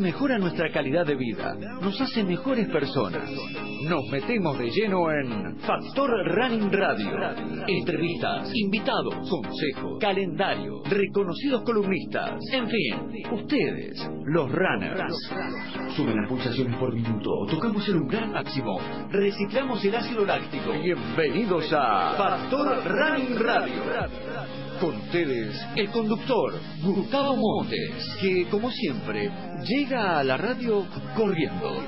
mejora nuestra calidad de vida, nos hace mejores personas. Nos metemos de lleno en Factor Running Radio. Entrevistas, invitados, consejos, calendario, reconocidos columnistas. En fin, ustedes, los runners. Suben las pulsaciones por minuto, tocamos el umbral máximo, reciclamos el ácido láctico. Bienvenidos a Factor Running Radio. Con ustedes, el conductor, Gustavo Montes, que como siempre, llega a la radio corriendo.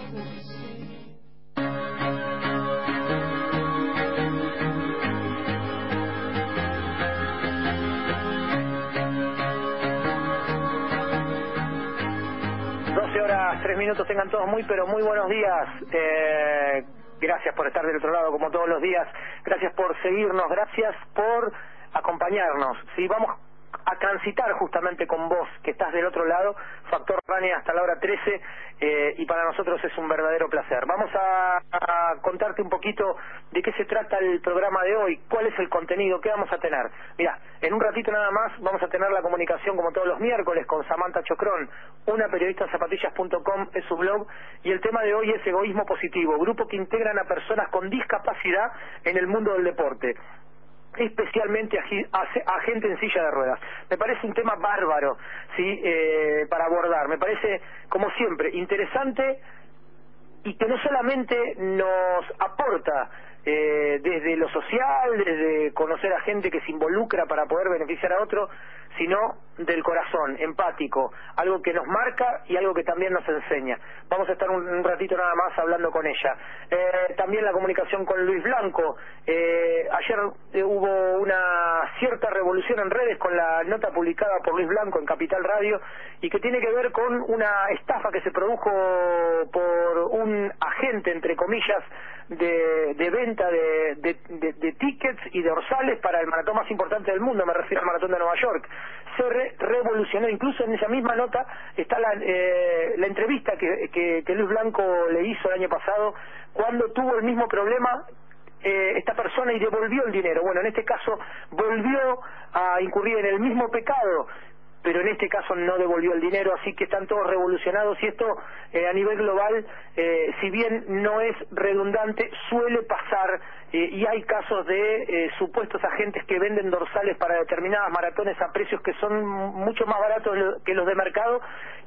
tres minutos, tengan todos muy, pero muy buenos días. Eh, gracias por estar del otro lado como todos los días. Gracias por seguirnos, gracias por acompañarnos. Si vamos a transitar justamente con vos, que estás del otro lado, Factor Rania hasta la hora 13, eh, y para nosotros es un verdadero placer. Vamos a, contarte un poquito de qué se trata el programa de hoy, cuál es el contenido, qué vamos a tener. Mira, en un ratito nada más vamos a tener la comunicación como todos los miércoles con Samantha Chocrón, una periodista zapatillas.com es su blog, y el tema de hoy es egoísmo positivo, grupo que integran a personas con discapacidad en el mundo del deporte especialmente a, gente en silla de ruedas. Me parece un tema bárbaro, sí, eh, para abordar. Me parece, como siempre, interesante y que no solamente nos aporta eh, desde lo social, desde conocer a gente que se involucra para poder beneficiar a otro, sino del corazón, empático, algo que nos marca y algo que también nos enseña. Vamos a estar un, ratito nada más hablando con ella. Eh, también la comunicación con Luis Blanco. Eh, ayer eh, hubo una cierta revolución en redes con la nota publicada por Luis Blanco en Capital Radio y que tiene que ver con una estafa que se produjo por un agente, entre comillas, de, de venta de, de, de, tickets y de dorsales para el maratón más importante del mundo, me refiero al maratón de Nueva York. Se revolucionó, incluso en esa misma nota está la, eh, la entrevista que, que, que Luis Blanco le hizo el año pasado cuando tuvo el mismo problema eh, esta persona y devolvió el dinero. Bueno, en este caso volvió a incurrir en el mismo pecado pero en este caso no devolvió el dinero, así que están todos revolucionados y esto eh, a nivel global, eh, si bien no es redundante, suele pasar eh, y hay casos de supuestos agentes que venden dorsales para determinadas maratones a precios que son mucho más baratos que los de mercado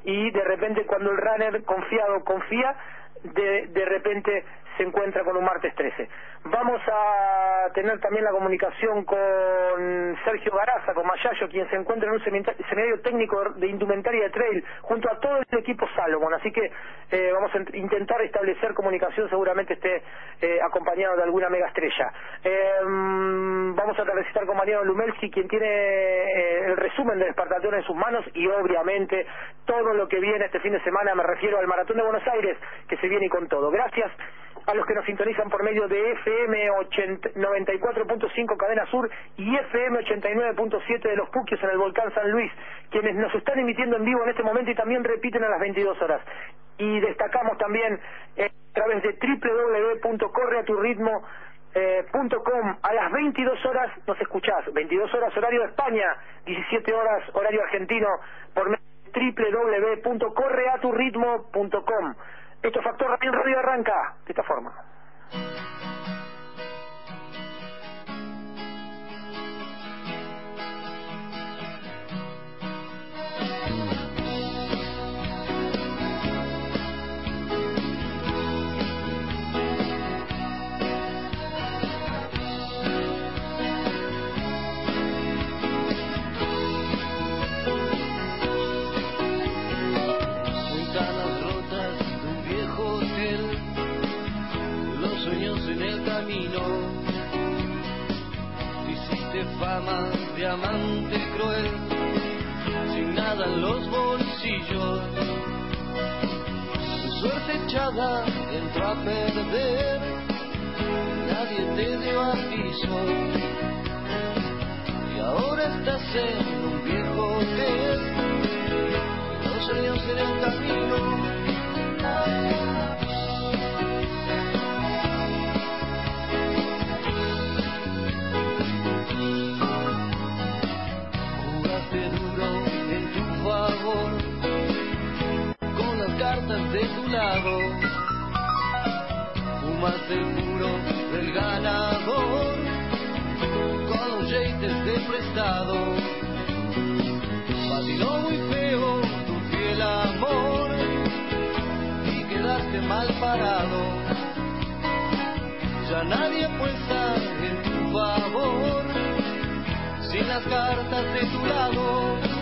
y de repente cuando el runner confiado confía, de, de repente se encuentra con un martes 13. Vamos a tener también la comunicación con Sergio Garaza, con Mayayo, quien se encuentra en un seminario técnico de indumentaria de trail, junto a todo el equipo Salomon. Así que eh, vamos a intentar establecer comunicación, seguramente esté eh, acompañado de alguna mega estrella. Em, vamos a visitar con Mariano Lumelski, quien tiene eh, el resumen del Espartatón en sus manos y obviamente todo lo que viene este fin de semana, me refiero al Maratón de Buenos Aires, que se viene con todo. Gracias a los que nos sintonizan por medio de FM 94.5 Cadena Sur y FM 89.7 de los Puquios en el Volcán San Luis, quienes nos están emitiendo en vivo en este momento y también repiten a las 22 horas. Y destacamos también eh, a través de www.correaturitmo.com eh, a las 22 horas nos escuchás, 22 horas horario de España, 17 horas horario argentino por www.correaturitmo.com. Esto Factor Radio, Radio arranca de esta forma. Amante cruel, sin nada en los bolsillos. Su suerte echada entró a perder, nadie te dio aviso. Y ahora estás en un viejo hotel, dos años en el camino. Cartas de tu lado. Fumas el puro del ganador con los yates de prestado. Patinó muy feo tu fiel amor y quedaste mal parado. Ya nadie apuesta en tu favor sin las cartas de tu lado.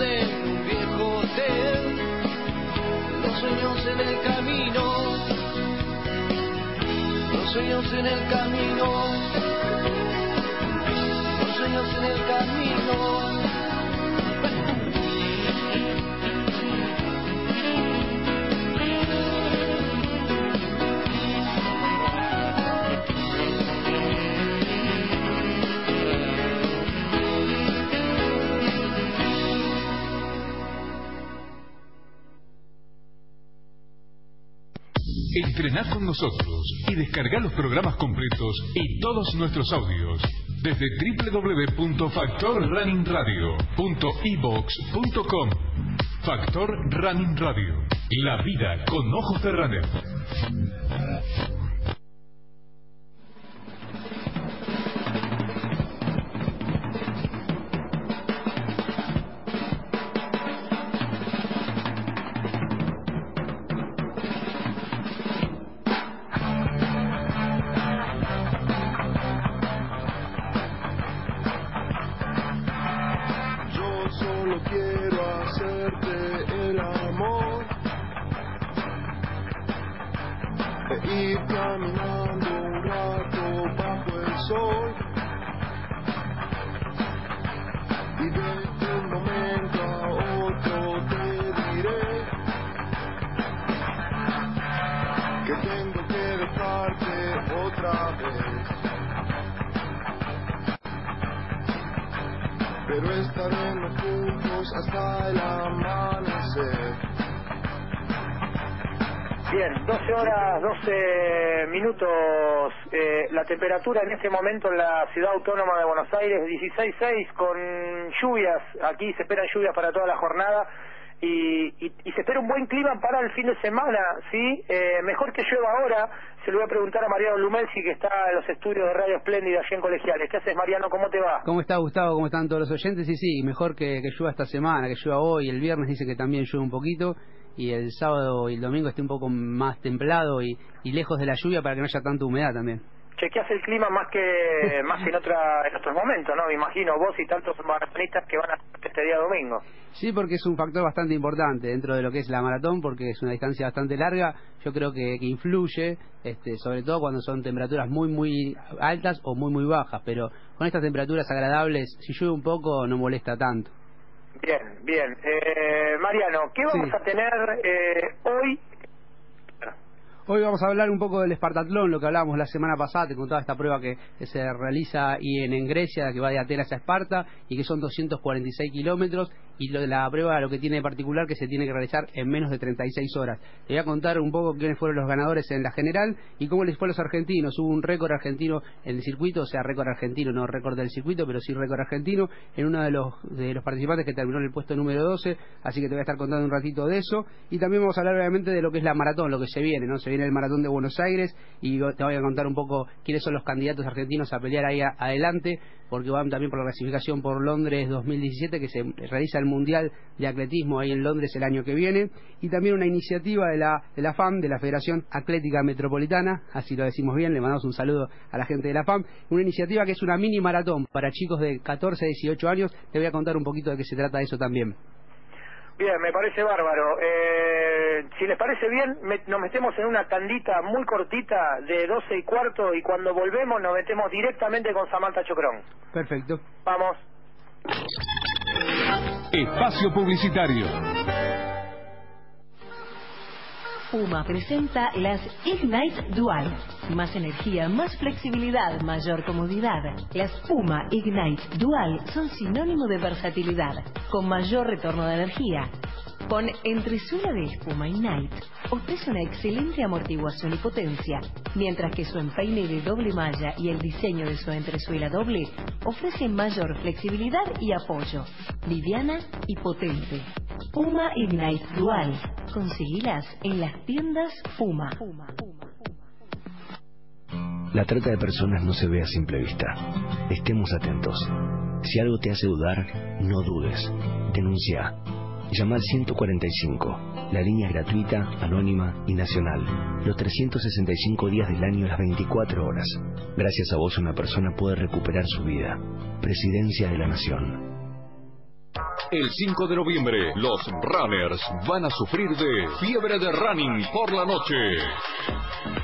En viejo los sueños en el camino los sueños en el camino, los sueños en el camino. Entrená con nosotros y descarga los programas completos y todos nuestros audios desde www.factorrunningradio.ebox.com Factor Running Radio. La vida con ojos de runner. Bien, 12 horas, 12 minutos. Eh, la temperatura en este momento en la ciudad autónoma de Buenos Aires, 16.6 con lluvias. Aquí se esperan lluvias para toda la jornada. Y, y, y se espera un buen clima para el fin de semana, ¿sí? Eh, mejor que llueva ahora. Se lo voy a preguntar a Mariano Lumelsi, que está en los estudios de Radio Espléndida allá en Colegiales. ¿Qué haces, Mariano? ¿Cómo te va? ¿Cómo está Gustavo? ¿Cómo están todos los oyentes? Sí, sí, mejor que, que llueva esta semana, que llueva hoy. El viernes dice que también llueve un poquito. Y el sábado y el domingo esté un poco más templado y, y lejos de la lluvia para que no haya tanta humedad también. chequeas el clima más que más que en, otra, en otros momentos, ¿no? Me imagino vos y tantos maratonistas que van a este día domingo. Sí, porque es un factor bastante importante dentro de lo que es la maratón, porque es una distancia bastante larga. Yo creo que, que influye, este, sobre todo cuando son temperaturas muy, muy altas o muy, muy bajas. Pero con estas temperaturas agradables, si llueve un poco, no molesta tanto. Bien, bien. Eh, Mariano, ¿qué vamos Sí. a tener eh, hoy? Hoy vamos a hablar un poco del Espartatlón, lo que hablábamos la semana pasada, te contaba esta prueba que, que se realiza y en, en Grecia, que va de Atenas a Esparta, y que son 246 kilómetros, y lo la prueba lo que tiene de particular que se tiene que realizar en menos de 36 horas. Te voy a contar un poco quiénes fueron los ganadores en la general y cómo les fue a los argentinos. Hubo un récord argentino en el circuito, o sea, récord argentino, no récord del circuito, pero sí récord argentino, en uno de los, de los participantes que terminó en el puesto número 12, así que te voy a estar contando un ratito de eso. Y también vamos a hablar obviamente de lo que es la maratón, lo que se viene, ¿no? Se viene el maratón de Buenos Aires y te voy a contar un poco quiénes son los candidatos argentinos a pelear ahí adelante, porque van también por la clasificación por Londres 2017, que se realiza el Mundial de Atletismo ahí en Londres el año que viene, y también una iniciativa de la, de la FAM, de la Federación Atlética Metropolitana, así lo decimos bien, le mandamos un saludo a la gente de la FAM, una iniciativa que es una mini maratón para chicos de 14 a 18 años, te voy a contar un poquito de qué se trata eso también. Bien, me parece bárbaro. Eh, si les parece bien, me- nos metemos en una tandita muy cortita de 12 y cuarto y cuando volvemos nos metemos directamente con Samantha Chocrón. Perfecto. Vamos. Espacio Publicitario. Puma presenta las Ignite Dual. Más energía, más flexibilidad, mayor comodidad. Las Puma Ignite Dual son sinónimo de versatilidad, con mayor retorno de energía. Con entresuela de espuma Ignite, ofrece una excelente amortiguación y potencia, mientras que su empeine de doble malla y el diseño de su entresuela doble ofrecen mayor flexibilidad y apoyo, liviana y potente. Puma Ignite Dual. Conseguilas en las tiendas Puma. La trata de personas no se ve a simple vista. Estemos atentos. Si algo te hace dudar, no dudes. Denuncia. Llama al 145. La línea es gratuita, anónima y nacional. Los 365 días del año, las 24 horas. Gracias a vos una persona puede recuperar su vida. Presidencia de la Nación. El 5 de noviembre, los runners van a sufrir de fiebre de running por la noche.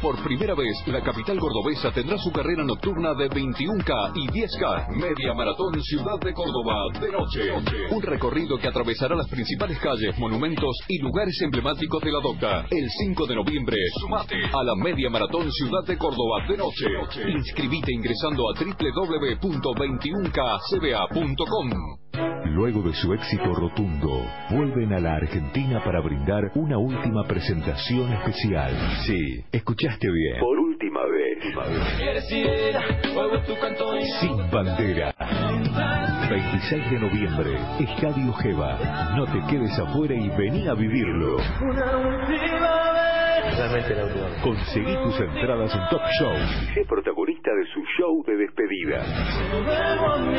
Por primera vez, la capital gordobesa tendrá su carrera nocturna de 21K y 10K, media maratón Ciudad de Córdoba, de noche. Un recorrido que atravesará las principales calles, monumentos y lugares emblemáticos de la Docta. El 5 de noviembre, sumate a la media maratón Ciudad de Córdoba, de noche. Inscribite ingresando a www.21kcba.com. Luego de su éxito rotundo, vuelven a la Argentina para brindar una última presentación especial. Sí, escuchaste bien. Por última vez. Sin bandera. 26 de noviembre, Estadio Geva. No te quedes afuera y vení a vivirlo. Conseguí tus entradas en Top Show. Protagonista de su show de despedida.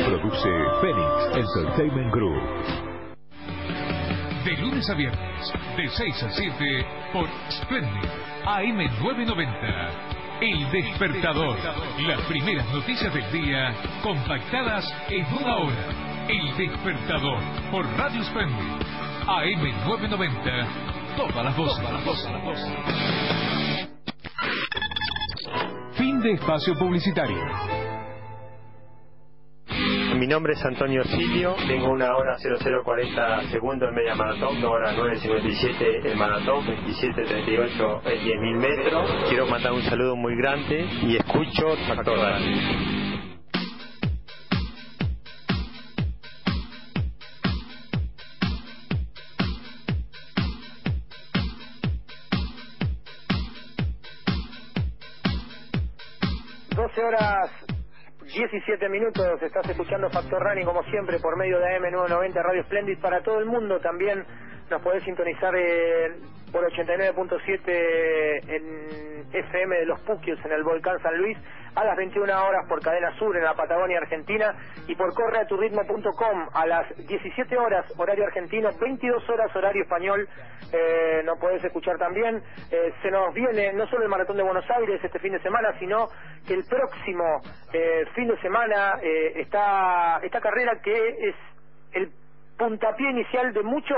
Produce Phoenix Entertainment Group. De lunes a viernes, de 6 a 7, por Splendid AM990. El Despertador. Las primeras noticias del día, compactadas en una hora. El Despertador, por Radio Splendid. AM990. Todas las voces. De espacio publicitario. Mi nombre es Antonio Silio, tengo una hora 0040 segundos en media maratón, 2 horas 9.57 el maratón, 27.38 en 10.000 metros. Quiero mandar un saludo muy grande y escucho a todas. 13 horas 17 minutos, estás escuchando Factor Running como siempre por medio de AM990 Radio Splendid para todo el mundo también nos podés sintonizar eh, por 89.7 en FM de los Puquios en el Volcán San Luis, a las 21 horas por Cadena Sur en la Patagonia Argentina y por correaturritmo.com a las 17 horas horario argentino, 22 horas horario español, eh, no podés escuchar también. Eh, se nos viene no solo el Maratón de Buenos Aires este fin de semana, sino que el próximo eh, fin de semana eh, está esta carrera que es el puntapié inicial de mucho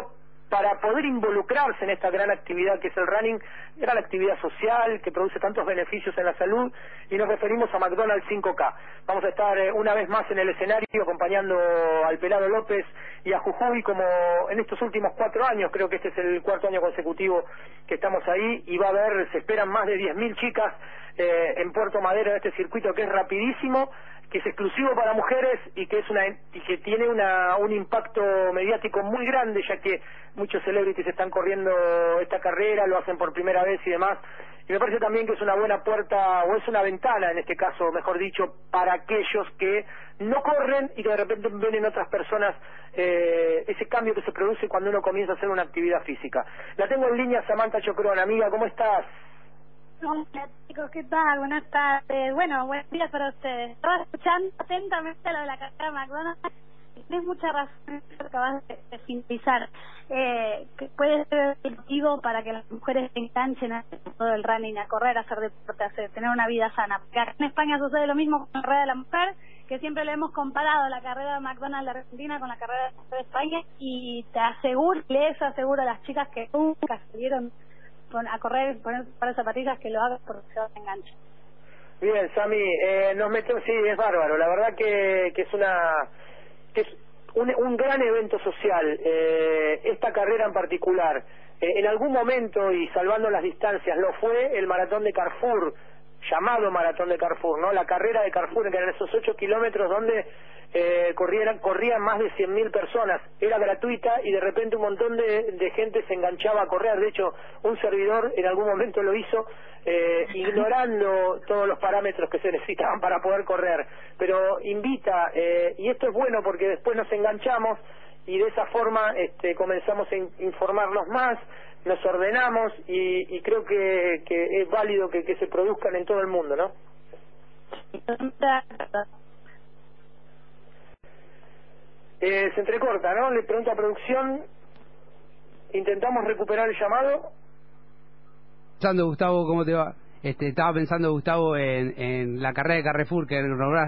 para poder involucrarse en esta gran actividad que es el running, gran actividad social que produce tantos beneficios en la salud y nos referimos a McDonald's 5K. Vamos a estar eh, una vez más en el escenario acompañando al Pelado López y a Jujuy como en estos últimos cuatro años, creo que este es el cuarto año consecutivo que estamos ahí y va a haber, se esperan más de 10.000 chicas eh, en Puerto Madero de este circuito que es rapidísimo que es exclusivo para mujeres y que es una y que tiene una, un impacto mediático muy grande ya que muchos celebrities están corriendo esta carrera lo hacen por primera vez y demás. Y me parece también que es una buena puerta o es una ventana en este caso mejor dicho para aquellos que no corren y que de repente ven en otras personas eh, ese cambio que se produce cuando uno comienza a hacer una actividad física. La tengo en línea Samantha Chocrón. Amiga cómo estás Hola chicos, ¿qué tal? Buenas tardes. Bueno, buenos días para ustedes. Estaba escuchando atentamente lo de la carrera McDonald's. Tienes mucha razón que acabas de, de sintetizar. Eh, que puede ser motivo para que las mujeres se enganchen a todo el running, a correr, a hacer deporte, a tener una vida sana. Porque en España sucede lo mismo con la carrera de la mujer, que siempre le hemos comparado la carrera de McDonald's de Argentina con la carrera de, de España y te aseguro, les aseguro a las chicas que nunca salieron a correr, poner para zapatillas que lo hagas porque se van a enganchar. Bien, Sami, eh, nos metemos, sí, es bárbaro. La verdad que, que es una que es un, un gran evento social. Eh, esta carrera en particular, eh, en algún momento y salvando las distancias, lo fue el maratón de Carrefour, llamado maratón de Carrefour, ¿no? La carrera de Carrefour, que eran esos ocho kilómetros donde eh, corrieran, corrían más de 100.000 personas. Era gratuita y de repente un montón de, de, gente se enganchaba a correr. De hecho, un servidor en algún momento lo hizo eh, ignorando todos los parámetros que se necesitaban para poder correr. Pero invita, eh, y esto es bueno porque después nos enganchamos y de esa forma este, comenzamos a in informarnos más, nos ordenamos y, y creo que, que, es válido que, se produzcan en todo el mundo, ¿no? Eh, se entrecorta, ¿no? Le pregunto a producción. Intentamos recuperar el llamado. Pensando, Gustavo, ¿cómo te va? Este, estaba pensando, Gustavo, en, en la carrera de Carrefour, que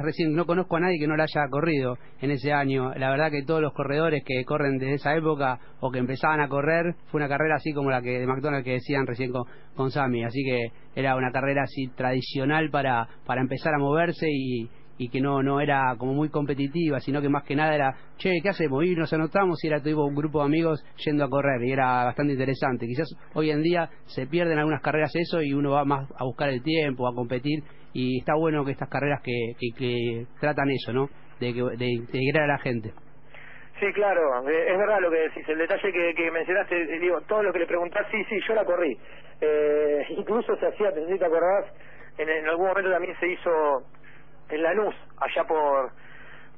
recién. No conozco a nadie que no la haya corrido en ese año. La verdad que todos los corredores que corren desde esa época o que empezaban a correr, fue una carrera así como la que de McDonald's que decían recién con, con Sammy. Así que era una carrera así tradicional para, para empezar a moverse y, y que no no era como muy competitiva, sino que más que nada era, che, ¿qué hacemos? Y nos anotamos y era tipo un grupo de amigos yendo a correr y era bastante interesante. Quizás hoy en día se pierden algunas carreras eso y uno va más a buscar el tiempo, a competir y está bueno que estas carreras que, que, tratan eso, ¿no? De, de integrar a la gente. Sí, claro, es verdad lo que decís. El detalle que, mencionaste, digo, todo lo que le preguntás, sí, sí, yo la corrí. Eh, incluso se hacía, te acordás, en, en algún momento también se hizo en Lanús, allá por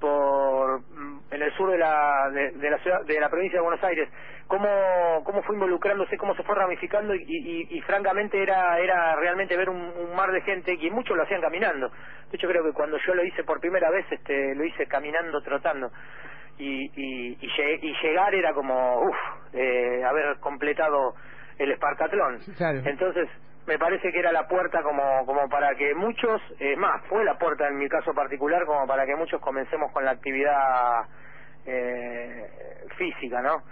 por en el sur de la de, la ciudad de la provincia de Buenos Aires. Cómo cómo fue involucrándose cómo se fue ramificando y, y, y francamente era era realmente ver un, un, mar de gente que muchos lo hacían caminando de hecho creo que cuando yo lo hice por primera vez este lo hice caminando trotando. Y y, y, llegar era como uff eh, haber completado el espartatlón. Claro. entonces me parece que era la puerta como, como para que muchos, más, fue la puerta en mi caso particular, como para que muchos comencemos con la actividad eh, física, ¿no?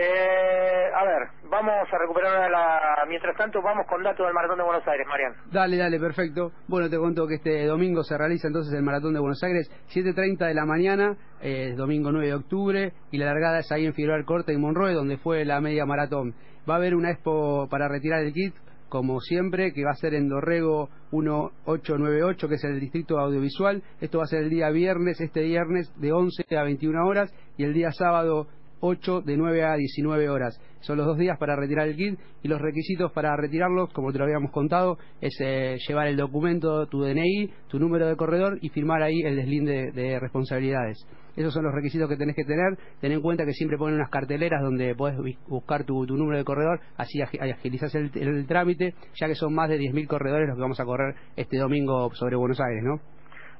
Eh, a ver, vamos a recuperar la... Mientras tanto, vamos con datos del Maratón de Buenos Aires, Marian. Dale, dale, perfecto. Bueno, te cuento que este domingo se realiza entonces el Maratón de Buenos Aires, 7.30 de la mañana, eh, domingo 9 de octubre, y la largada es ahí en Figueroa Corte y Monroe, donde fue la media maratón. Va a haber una expo para retirar el kit como siempre, que va a ser en Dorrego 1898, que es el distrito audiovisual. Esto va a ser el día viernes, este viernes, de 11 a 21 horas, y el día sábado 8 de 9 a 19 horas. Son los dos días para retirar el kit y los requisitos para retirarlos, como te lo habíamos contado, es eh, llevar el documento, tu DNI, tu número de corredor y firmar ahí el deslinde de responsabilidades. Esos son los requisitos que tenés que tener. Ten en cuenta que siempre ponen unas carteleras donde podés buscar tu, número de corredor, así agilizás el, trámite, ya que son más de 10.000 corredores los que vamos a correr este domingo sobre Buenos Aires, ¿no?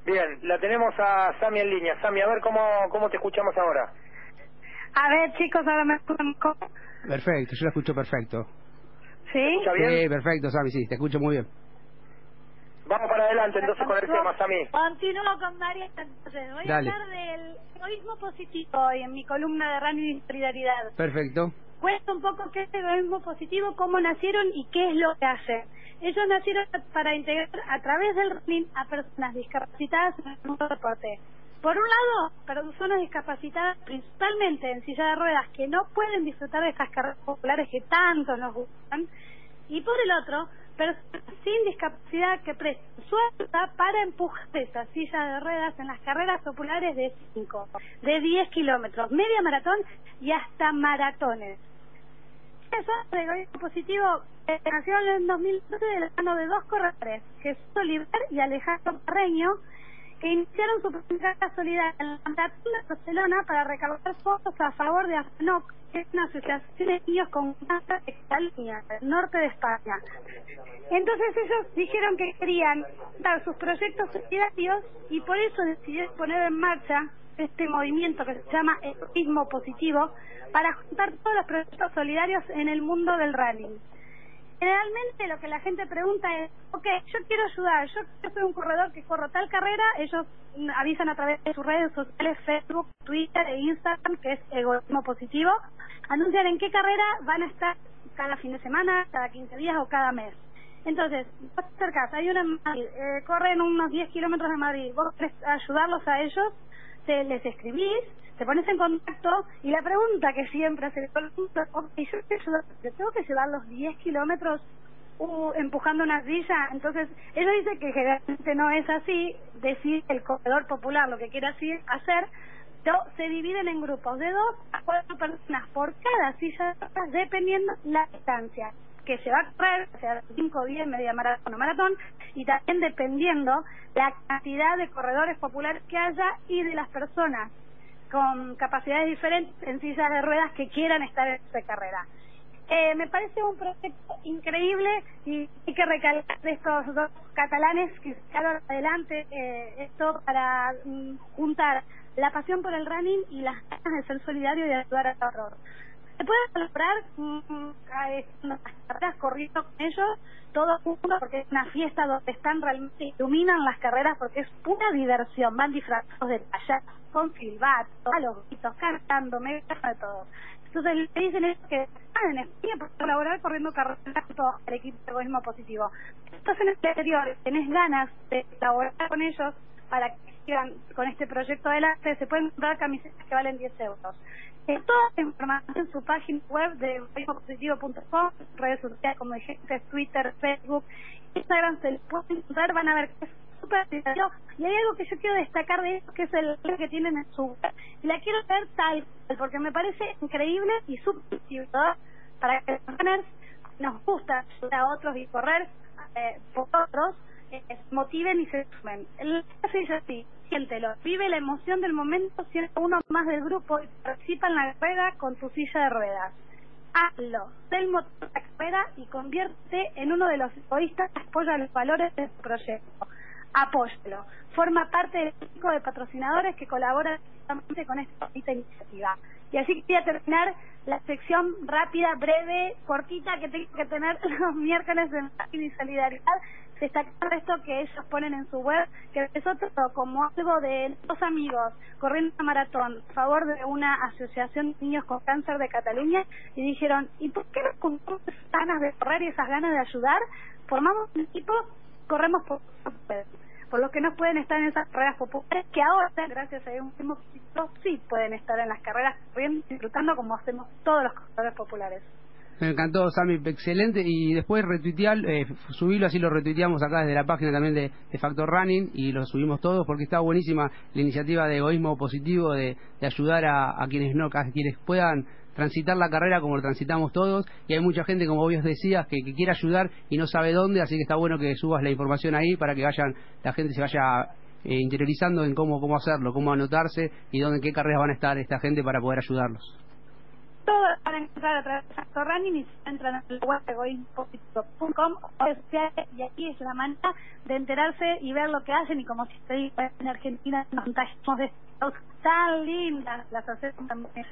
Bien, la tenemos a Sami en línea. Sami, a ver cómo, cómo te escuchamos ahora. A ver, chicos, ahora me escuchan. Perfecto, yo la escucho perfecto. ¿Sí? bien? Sí, perfecto, Sami, sí, te escucho muy bien. Vamos para adelante entonces con el tema, Sami. Continúo con María. Entonces, voy a hablar del egoísmo positivo hoy en mi columna de Running y Solidaridad. Perfecto. Cuesta un poco qué es el egoísmo positivo, cómo nacieron y qué es lo que hacen. Ellos nacieron para integrar a través del running a personas discapacitadas en el mundo del deporte. Por un lado, personas discapacitadas principalmente en silla de ruedas que no pueden disfrutar de estas carreras populares que tanto nos gustan. Y por el otro, personas sin discapacidad que prestan su ayuda para empujar esas sillas de ruedas en las carreras populares de 5, de 10 kilómetros, media maratón y hasta maratones. Eso es egoísmo positivo eh, nació en el 2012 de la mano de dos corredores, Jesús Oliver y Alejandro Carreño, que iniciaron su primera solidaria en la de Barcelona para recaudar fondos a favor de AFNOC, que es una asociación de niños con cáncer de Cataluña, del norte de España. Entonces ellos dijeron que querían dar sus proyectos solidarios y por eso decidieron poner en marcha este movimiento que se llama Egoísmo Positivo para juntar todos los proyectos solidarios en el mundo del running. Generalmente lo que la gente pregunta es, ok, yo quiero ayudar, yo soy un corredor que corro tal carrera, ellos avisan a través de sus redes sociales, Facebook, Twitter e Instagram, que es egoísmo positivo, anuncian en qué carrera van a estar cada fin de semana, cada 15 días o cada mes. Entonces, vos te acercás, hay una en Madrid, eh, corren unos 10 kilómetros de Madrid, vos querés ayudarlos a ellos, te les escribís, te pones en contacto y la pregunta que siempre hace todo el mundo, yo te tengo que llevar los 10 kilómetros uh, empujando una silla, entonces ellos dicen que generalmente no es así, decir el corredor popular lo que quiere hacer, se dividen en grupos de dos a cuatro personas por cada silla, dependiendo la distancia que se va a correr, o sea, 5, 10, media maratón o maratón, y también dependiendo la cantidad de corredores populares que haya y de las personas con capacidades diferentes en sillas de ruedas que quieran estar en esta carrera. Eh, me parece un proyecto increíble y hay que recalcar de estos dos catalanes que sacaron adelante eh, esto para mm, juntar la pasión por el running y las ganas de ser solidario y de ayudar al horror se puede celebrar unas carreras corriendo con ellos todo juntos porque es una fiesta donde están realmente iluminan las carreras porque es pura diversión van disfrazados de payasos con silbatos a los gritos cantando me de todo. Entonces le dicen es que están en para colaborar corriendo carreras junto al equipo de egoísmo positivo. Estás en el exterior tenés ganas de colaborar con ellos para que sigan con este proyecto adelante se pueden comprar camisetas que valen 10 euros eh, toda la información en su página web de positivo.com, redes sociales como dijiste, Twitter, Facebook, Instagram, se les puede encontrar, van a ver que es súper y hay algo que yo quiero destacar de esto, que es el que tienen en su web. Y la quiero ver tal porque me parece increíble y súper para que los nos gusta ayudar a otros y correr eh, por otros, motiven y se sumen. El es así siéntelo, vive la emoción del momento siendo uno más del grupo y participa en la carrera con tu silla de ruedas. Hazlo, sé el motor de la carrera y convierte en uno de los egoístas que apoya los valores de tu proyecto. Apóyalo. Forma parte del equipo de patrocinadores que colabora con esta iniciativa. Y así quería terminar la sección rápida, breve, cortita que tengo que tener los miércoles de y solidaridad destacar esto que ellos ponen en su web, que empezó todo como algo de dos amigos corriendo una maratón a favor de una asociación de niños con cáncer de Cataluña y dijeron, ¿y por qué no con esas ganas de correr y esas ganas de ayudar? Formamos un equipo, corremos por por los que no pueden estar en esas carreras populares, que ahora, gracias a un sí pueden estar en las carreras corriendo, disfrutando como hacemos todos los corredores populares. Me encantó, Sammy, excelente. Y después retuitear, eh, subirlo, así lo retuiteamos acá desde la página también de, Factor Running y lo subimos todos porque está buenísima la iniciativa de egoísmo positivo de, ayudar a, quienes no, a quienes puedan transitar la carrera como lo transitamos todos y hay mucha gente como vos decías que, quiere ayudar y no sabe dónde así que está bueno que subas la información ahí para que vayan la gente se vaya eh, interiorizando en cómo cómo hacerlo cómo anotarse y dónde en qué carreras van a estar esta gente para poder ayudarlos todo van a encontrar a través de Running y se entran en el web egoísmopositivo.com y aquí es la manera de enterarse y ver lo que hacen y como si estoy en Argentina nos contagiamos de tan lindas las hacemos también.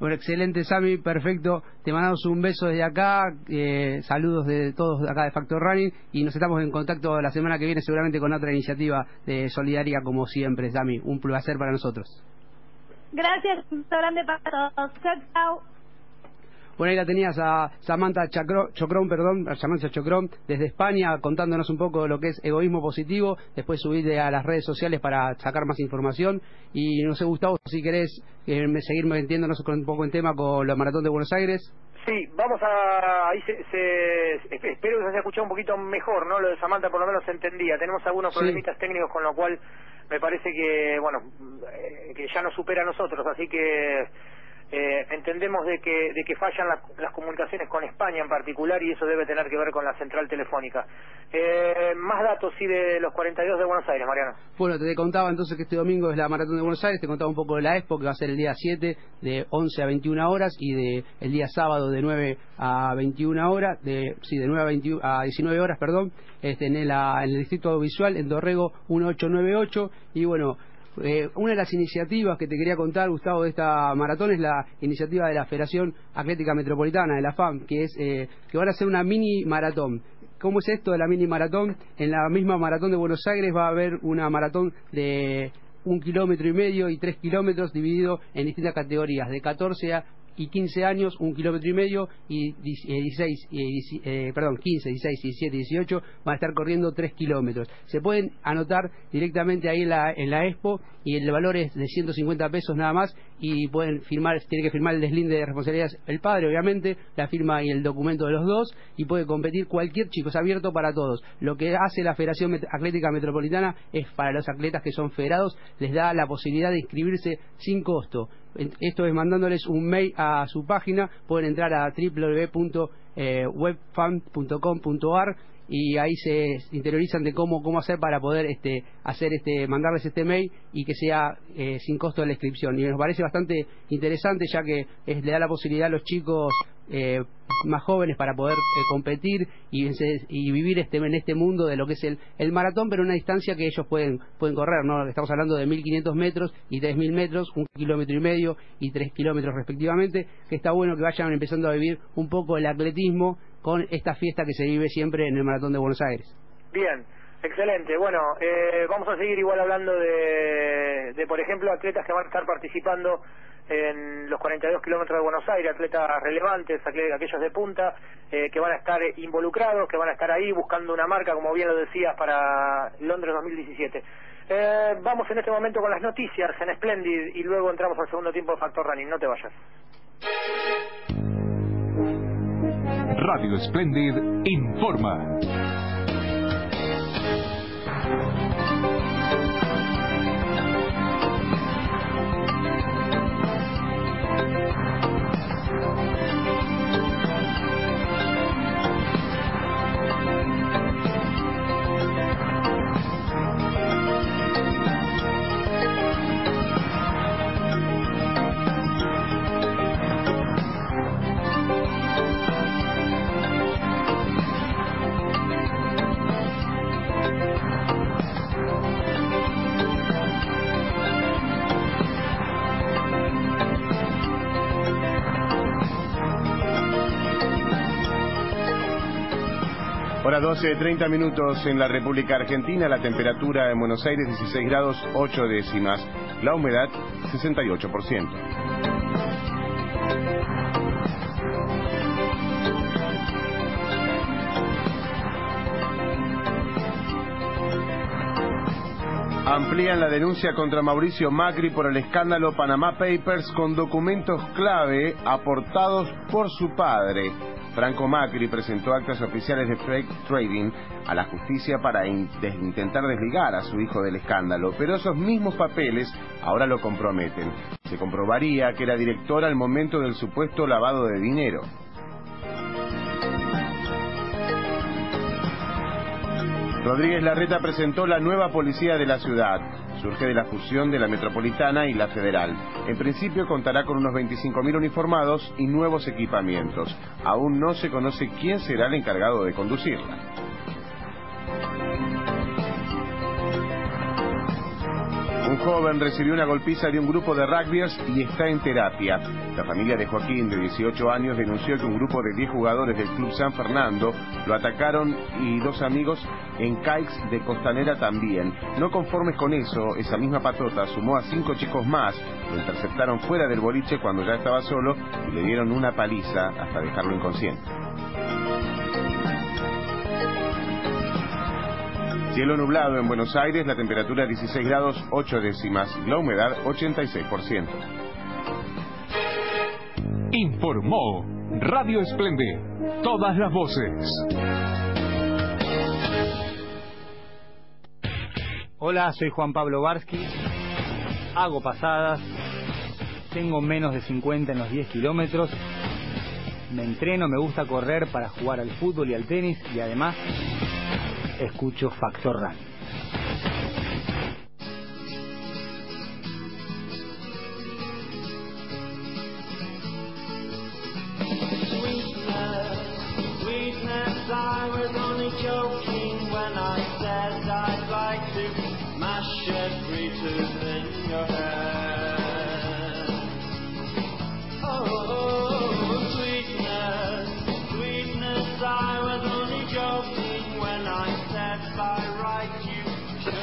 Bueno, excelente, Sami, perfecto. Te mandamos un beso desde acá, eh, saludos de todos acá de Factor Running y nos estamos en contacto la semana que viene seguramente con otra iniciativa de solidaria como siempre, Sami. Un placer para nosotros. Gracias, un grande para todos. Chao, chao. Bueno, ahí la tenías a Samantha Chocrón, perdón, a Samantha Chocrón, desde España, contándonos un poco lo que es egoísmo positivo. Después subirte a las redes sociales para sacar más información. Y no sé, Gustavo, si querés eh, seguir metiéndonos con un poco en tema con la Maratón de Buenos Aires. Sí, vamos a... Ahí se, se, espero que se haya escuchado un poquito mejor, ¿no? Lo de Samantha por lo menos se entendía. Tenemos algunos problemitas técnicos con lo cual me parece que, bueno, eh, que ya nos supera a nosotros. Así que eh, entendemos de que, de que fallan las comunicaciones con España en particular y eso debe tener que ver con la central telefónica. Eh, más datos, sí, de los 42 de Buenos Aires, Mariano. Bueno, te contaba entonces que este domingo es la Maratón de Buenos Aires, te contaba un poco de la Expo, que va a ser el día 7 de 11 a 21 horas y de el día sábado de 9 a 21 horas, de, sí, de 9 a, 21, a 19 horas, perdón, este, en, el, en el Distrito Visual, en Dorrego 1898, y bueno, eh, una de las iniciativas que te quería contar, Gustavo, de esta maratón es la iniciativa de la Federación Atlética Metropolitana, de la FAM, que es eh, que van a hacer una mini maratón. ¿Cómo es esto de la mini maratón? En la misma maratón de Buenos Aires va a haber una maratón de un kilómetro y medio y tres kilómetros dividido en distintas categorías, de 14 a y 15 años, un kilómetro y medio, y 16, eh, eh, perdón, 15, 16, 17, 18 van a estar corriendo 3 kilómetros. Se pueden anotar directamente ahí en la, en la expo y el valor es de 150 pesos nada más y pueden firmar, tiene que firmar el deslinde de responsabilidades el padre, obviamente, la firma y el documento de los dos y puede competir cualquier chico, es abierto para todos. Lo que hace la Federación Atlética Metropolitana es para los atletas que son federados, les da la posibilidad de inscribirse sin costo. Esto es mandándoles un mail a su página, pueden entrar a www.webfund.com.ar y ahí se interiorizan de cómo cómo hacer para poder este hacer este mandarles este mail y que sea eh, sin costo de la inscripción. Y nos parece bastante interesante ya que le da la posibilidad a los chicos eh, más jóvenes para poder eh, competir y, y, vivir este en este mundo de lo que es el, el maratón pero una distancia que ellos pueden pueden correr no estamos hablando de 1500 metros y 3000 metros un kilómetro y medio y tres kilómetros respectivamente que está bueno que vayan empezando a vivir un poco el atletismo con esta fiesta que se vive siempre en el Maratón de Buenos Aires. Bien, excelente. Bueno, eh, vamos a seguir igual hablando de, de, por ejemplo, atletas que van a estar participando en los 42 kilómetros de Buenos Aires, atletas relevantes, aquellos de punta, eh, que van a estar involucrados, que van a estar ahí buscando una marca, como bien lo decías, para Londres 2017. Eh, vamos en este momento con las noticias en Splendid y luego entramos al segundo tiempo de Factor Running. No te vayas. Radio Splendid informa. Hora 12, 30 minutos en la República Argentina, la temperatura en Buenos Aires 16 grados 8 décimas, la humedad 68%. Amplían la denuncia contra Mauricio Macri por el escándalo Panama Papers con documentos clave aportados por su padre. Franco Macri presentó actas oficiales de fake trading a la justicia para intentar desligar a su hijo del escándalo, pero esos mismos papeles ahora lo comprometen. Se comprobaría que era director al momento del supuesto lavado de dinero. Rodríguez Larreta presentó la nueva policía de la ciudad. Surge de la fusión de la metropolitana y la federal. En principio contará con unos 25.000 uniformados y nuevos equipamientos. Aún no se conoce quién será el encargado de conducirla. Un joven recibió una golpiza de un grupo de rugbyers y está en terapia. La familia de Joaquín, de 18 años, denunció que un grupo de 10 jugadores del Club San Fernando lo atacaron y dos amigos en Caix de Costanera también. No conformes con eso, esa misma patota sumó a cinco chicos más, lo interceptaron fuera del boliche cuando ya estaba solo y le dieron una paliza hasta dejarlo inconsciente. Cielo nublado en Buenos Aires, la temperatura 16 grados 8 décimas, la humedad 86%. Informó Radio Esplende, todas las voces. Hola, soy Juan Pablo Barsky, hago pasadas, tengo menos de 50 en los 10 kilómetros, me entreno, me gusta correr para jugar al fútbol y al tenis y además escucho Factor. I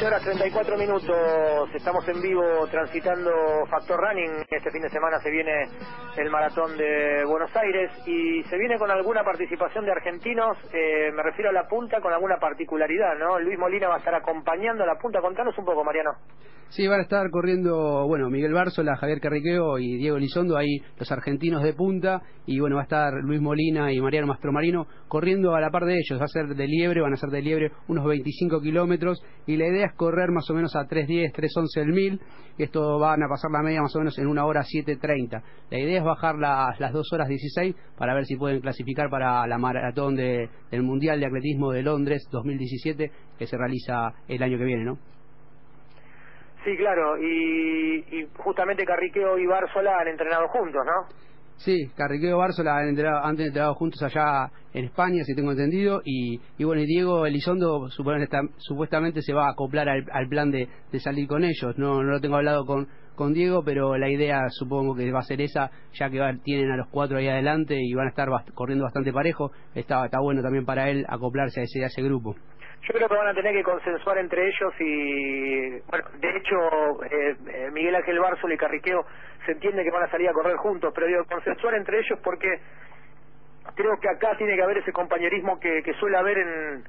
7 horas 34 minutos, estamos en vivo transitando Factor Running. Este fin de semana se viene el maratón de Buenos Aires y se viene con alguna participación de argentinos. Eh, me refiero a la punta con alguna particularidad, ¿no? Luis Molina va a estar acompañando a la punta. Contanos un poco, Mariano. Sí, van a estar corriendo, bueno, Miguel Bárzola, Javier Carriqueo y Diego Elizondo, ahí los argentinos de punta, y bueno, va a estar Luis Molina y Mariano Mastromarino corriendo a la par de ellos, va a ser de liebre, van a ser de liebre unos 25 kilómetros, y la idea es correr más o menos a 3.10, 3.11 el mil, esto van a pasar la media más o menos en una hora 7.30. La idea es bajar las, las 2 horas 16 para ver si pueden clasificar para la maratón de, del Mundial de Atletismo de Londres 2017, que se realiza el año que viene, ¿no? Sí, claro, y, justamente Carriqueo y Bárzola han entrenado juntos, ¿no? Sí, Carriqueo y Bárzola han entrenado, han entrenado juntos allá en España, si tengo entendido, y, bueno, y Diego Elizondo supuestamente se va a acoplar al, plan de, salir con ellos. No, no lo tengo hablado con, con Diego, pero la idea supongo que va a ser esa, ya que tienen a los cuatro ahí adelante y van a estar corriendo bastante parejo. Está, está bueno también para él acoplarse a ese, a ese grupo. Yo creo que van a tener que consensuar entre ellos y, bueno, de hecho, eh, eh, Miguel Ángel Bárzolo y Carriqueo se entiende que van a salir a correr juntos, pero digo, consensuar entre ellos porque creo que acá tiene que haber ese compañerismo que, suele haber en,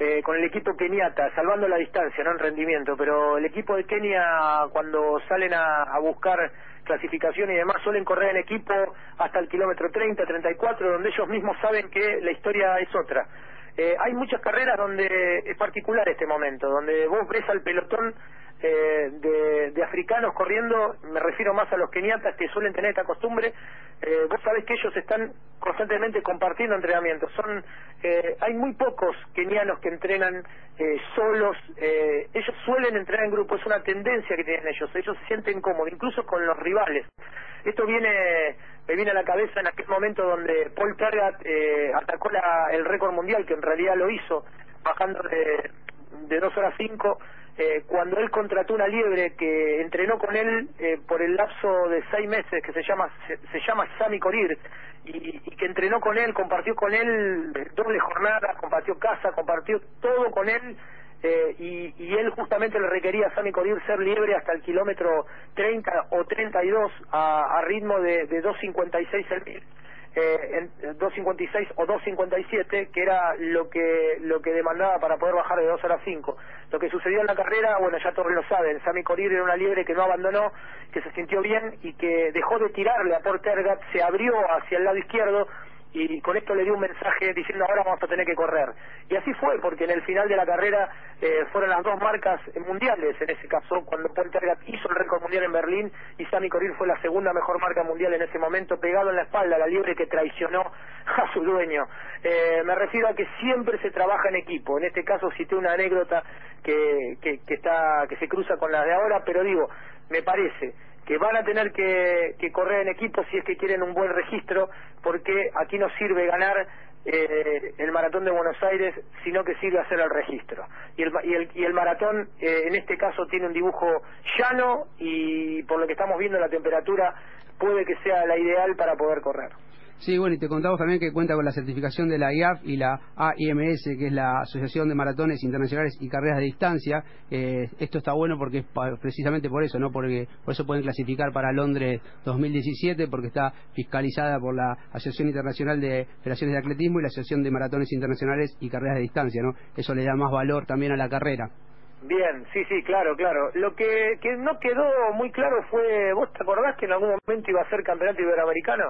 eh, con el equipo keniata, salvando la distancia, no en rendimiento, pero el equipo de Kenia cuando salen a, a buscar clasificación y demás suelen correr en equipo hasta el kilómetro 30, 34, donde ellos mismos saben que la historia es otra eh, hay muchas carreras donde es particular este momento, donde vos ves al pelotón eh, de, africanos corriendo, me refiero más a los keniatas que suelen tener esta costumbre, eh, vos sabés que ellos están constantemente compartiendo entrenamientos. Son, eh, hay muy pocos kenianos que entrenan solos, ellos suelen entrenar en grupo, es una tendencia que tienen ellos, ellos se sienten cómodos, incluso con los rivales. Esto viene me viene a la cabeza en aquel momento donde Paul Tergat atacó la, el récord mundial, que en realidad lo hizo, bajando de, de 2 horas 5 eh, cuando él contrató una liebre que entrenó con él eh, por el lapso de seis meses, que se llama se, llama Sami Corir, y, que entrenó con él, compartió con él doble jornada, compartió casa, compartió todo con él, eh, y, él justamente le requería a Sami Corir ser liebre hasta el kilómetro 30 o 32 a, a ritmo de, de 2.56 el mil. eh, en 2.56 o 2.57, que era lo que lo que demandaba para poder bajar de 2 horas 5. Lo que sucedió en la carrera, bueno, ya todos lo saben, Sami Corir era una liebre que no abandonó, que se sintió bien y que dejó de tirarle a Portergat, se abrió hacia el lado izquierdo, y con esto le dio un mensaje diciendo ahora vamos a tener que correr. Y así fue, porque en el final de la carrera eh, fueron las dos marcas mundiales, en ese caso, cuando Paul hizo el récord mundial en Berlín y Sami Corir fue la segunda mejor marca mundial en ese momento, pegado en la espalda, la libre que traicionó a su dueño. Eh, me refiero a que siempre se trabaja en equipo, en este caso cité una anécdota que, que, que, está, que se cruza con la de ahora, pero digo, me parece que van a tener que, correr en equipo si es que quieren un buen registro, porque aquí no sirve ganar eh, el maratón de Buenos Aires, sino que sirve hacer el registro. Y el, y el, y el maratón, eh, en este caso, tiene un dibujo llano y por lo que estamos viendo la temperatura puede que sea la ideal para poder correr. Sí, bueno, y te contamos también que cuenta con la certificación de la IAF y la AIMS, que es la Asociación de Maratones Internacionales y Carreras de Distancia. Eh, esto está bueno porque es precisamente por eso, ¿no? Porque por eso pueden clasificar para Londres 2017, porque está fiscalizada por la Asociación Internacional de Federaciones de Atletismo y la Asociación de Maratones Internacionales y Carreras de Distancia, ¿no? Eso le da más valor también a la carrera. Bien, sí, sí, claro, claro. Lo que, que no quedó muy claro fue, ¿vos te acordás que en algún momento iba a ser campeonato iberoamericano?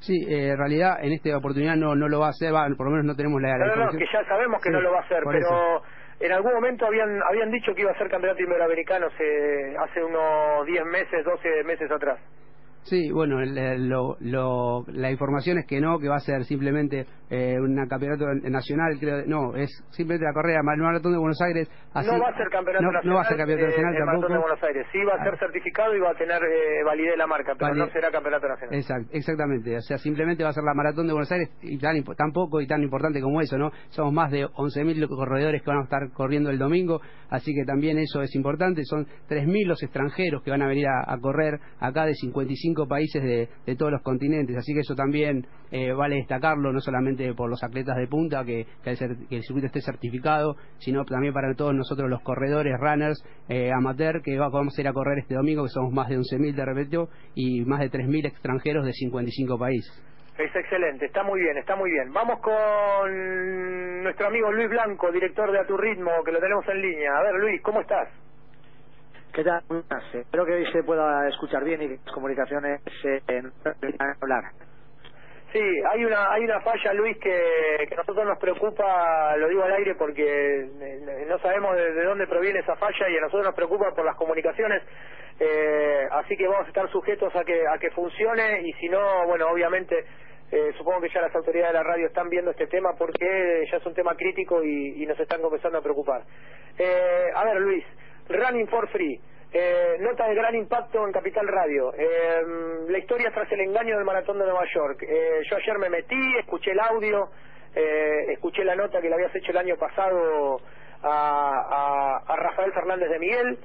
Sí, eh, en realidad en esta oportunidad no no lo va a hacer, por lo menos no tenemos la... No, no, no, que ya sabemos que no lo va a hacer, pero en algún momento habían habían dicho que iba a ser campeonato iberoamericano hace unos 10 meses, 12 meses atrás. Sí, bueno, lo, lo, la información es que no, que va a ser simplemente eh, un campeonato nacional, creo, no, es simplemente la carrera maratón de Buenos Aires. no va a ser campeonato nacional. No va a ser campeonato eh, nacional tampoco. de Buenos Aires, sí va a ser ah. certificado y va a tener eh, validez la marca, pero no será campeonato nacional. Exact, exactamente, o sea, simplemente va a ser la maratón de Buenos Aires y tan, tan poco y tan importante como eso, ¿no? Somos más de 11.000 corredores que van a estar corriendo el domingo, así que también eso es importante, son 3.000 los extranjeros que van a venir a, a correr acá de 55 países de, de todos los continentes. Así que eso también eh, vale destacarlo, no solamente por los atletas de punta, que, que, el, circuito esté certificado, sino también para todos nosotros los corredores, runners, eh, amateur, que vamos a ir a correr este domingo, que somos más de 11.000 de repente, y más de 3.000 extranjeros de 55 países. Es excelente, está muy bien, está muy bien. Vamos con nuestro amigo Luis Blanco, director de A Tu Ritmo, que lo tenemos en línea. A ver, Luis, ¿cómo estás? ¿Qué tal? Espero que hoy se pueda escuchar bien y que las comunicaciones se hablar. Sí, hay una hay una falla, Luis, que, que a nosotros nos preocupa, lo digo al aire porque eh, no sabemos de, dónde proviene esa falla y a nosotros nos preocupa por las comunicaciones, eh, así que vamos a estar sujetos a que a que funcione y si no, bueno, obviamente eh, supongo que ya las autoridades de la radio están viendo este tema porque ya es un tema crítico y, y nos están comenzando a preocupar. Eh, a ver, Luis. Running for Free. Eh, nota de gran impacto en Capital Radio. Eh, la historia tras el engaño del maratón de Nueva York. Eh, yo ayer me metí, escuché el audio, escuché la nota que le habías hecho el año pasado a, a, Rafael Fernández de Miguel.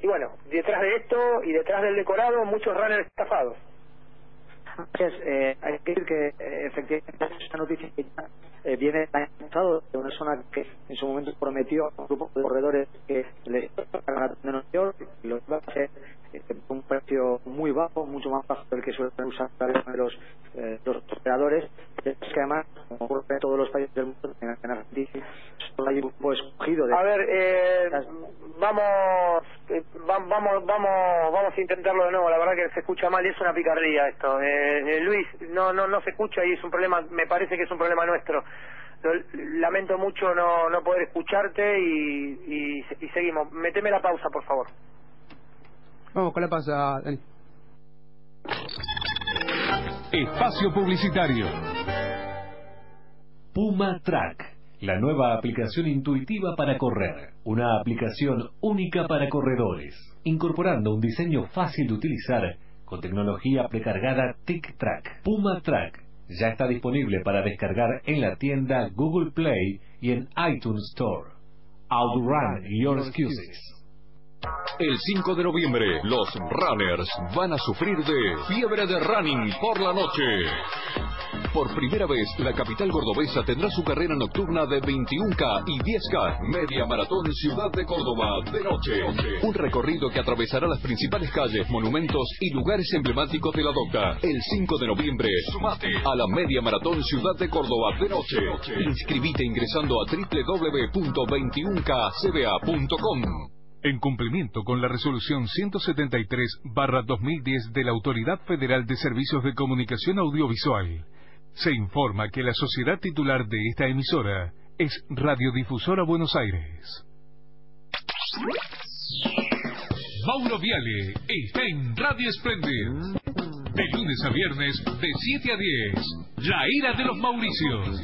y bueno, detrás de esto y detrás del decorado, muchos runners estafados. Eh, hay que decir que efectivamente esta noticia eh, viene anunciado de una zona que en su momento prometió a un grupo de corredores que le a de Nueva York lo iba a hacer eh, un precio muy bajo, mucho más bajo del que suelen usar los, eh, los operadores. Es que además, como ocurre en todos los países del mundo, en Argentina, solo hay un grupo escogido de. A ver, eh, vamos, eh, vamos, vamos, vamos a intentarlo de nuevo. La verdad que se escucha mal y es una picardía esto. Eh, Luis, no, no, no se escucha y es un problema, me parece que es un problema nuestro lamento mucho no, no poder escucharte y, y, seguimos. Meteme la pausa, por favor. Vamos con la pausa, Dani. Espacio Publicitario. Puma Track, la nueva aplicación intuitiva para correr. Una aplicación única para corredores, incorporando un diseño fácil de utilizar con tecnología precargada TicTrack. Puma Track ya está disponible para descargar en la tienda Google Play y en iTunes Store. Outrun your excuses. El 5 de noviembre, los runners van a sufrir de fiebre de running por la noche. Por primera vez, la capital gordobesa tendrá su carrera nocturna de 21K y 10K, media maratón Ciudad de Córdoba, de noche. Un recorrido que atravesará las principales calles, monumentos y lugares emblemáticos de la Docta. El 5 de noviembre, sumate a la media maratón Ciudad de Córdoba, de noche. Inscribite ingresando a www.21kcba.com. En cumplimiento con la resolución 173-2010 de la Autoridad Federal de Servicios de Comunicación Audiovisual, se informa que la sociedad titular de esta emisora es Radiodifusora Buenos Aires. Mauro Viale está en Radio Splendid. De lunes a viernes, de 7 a 10. La ira de los Mauricios.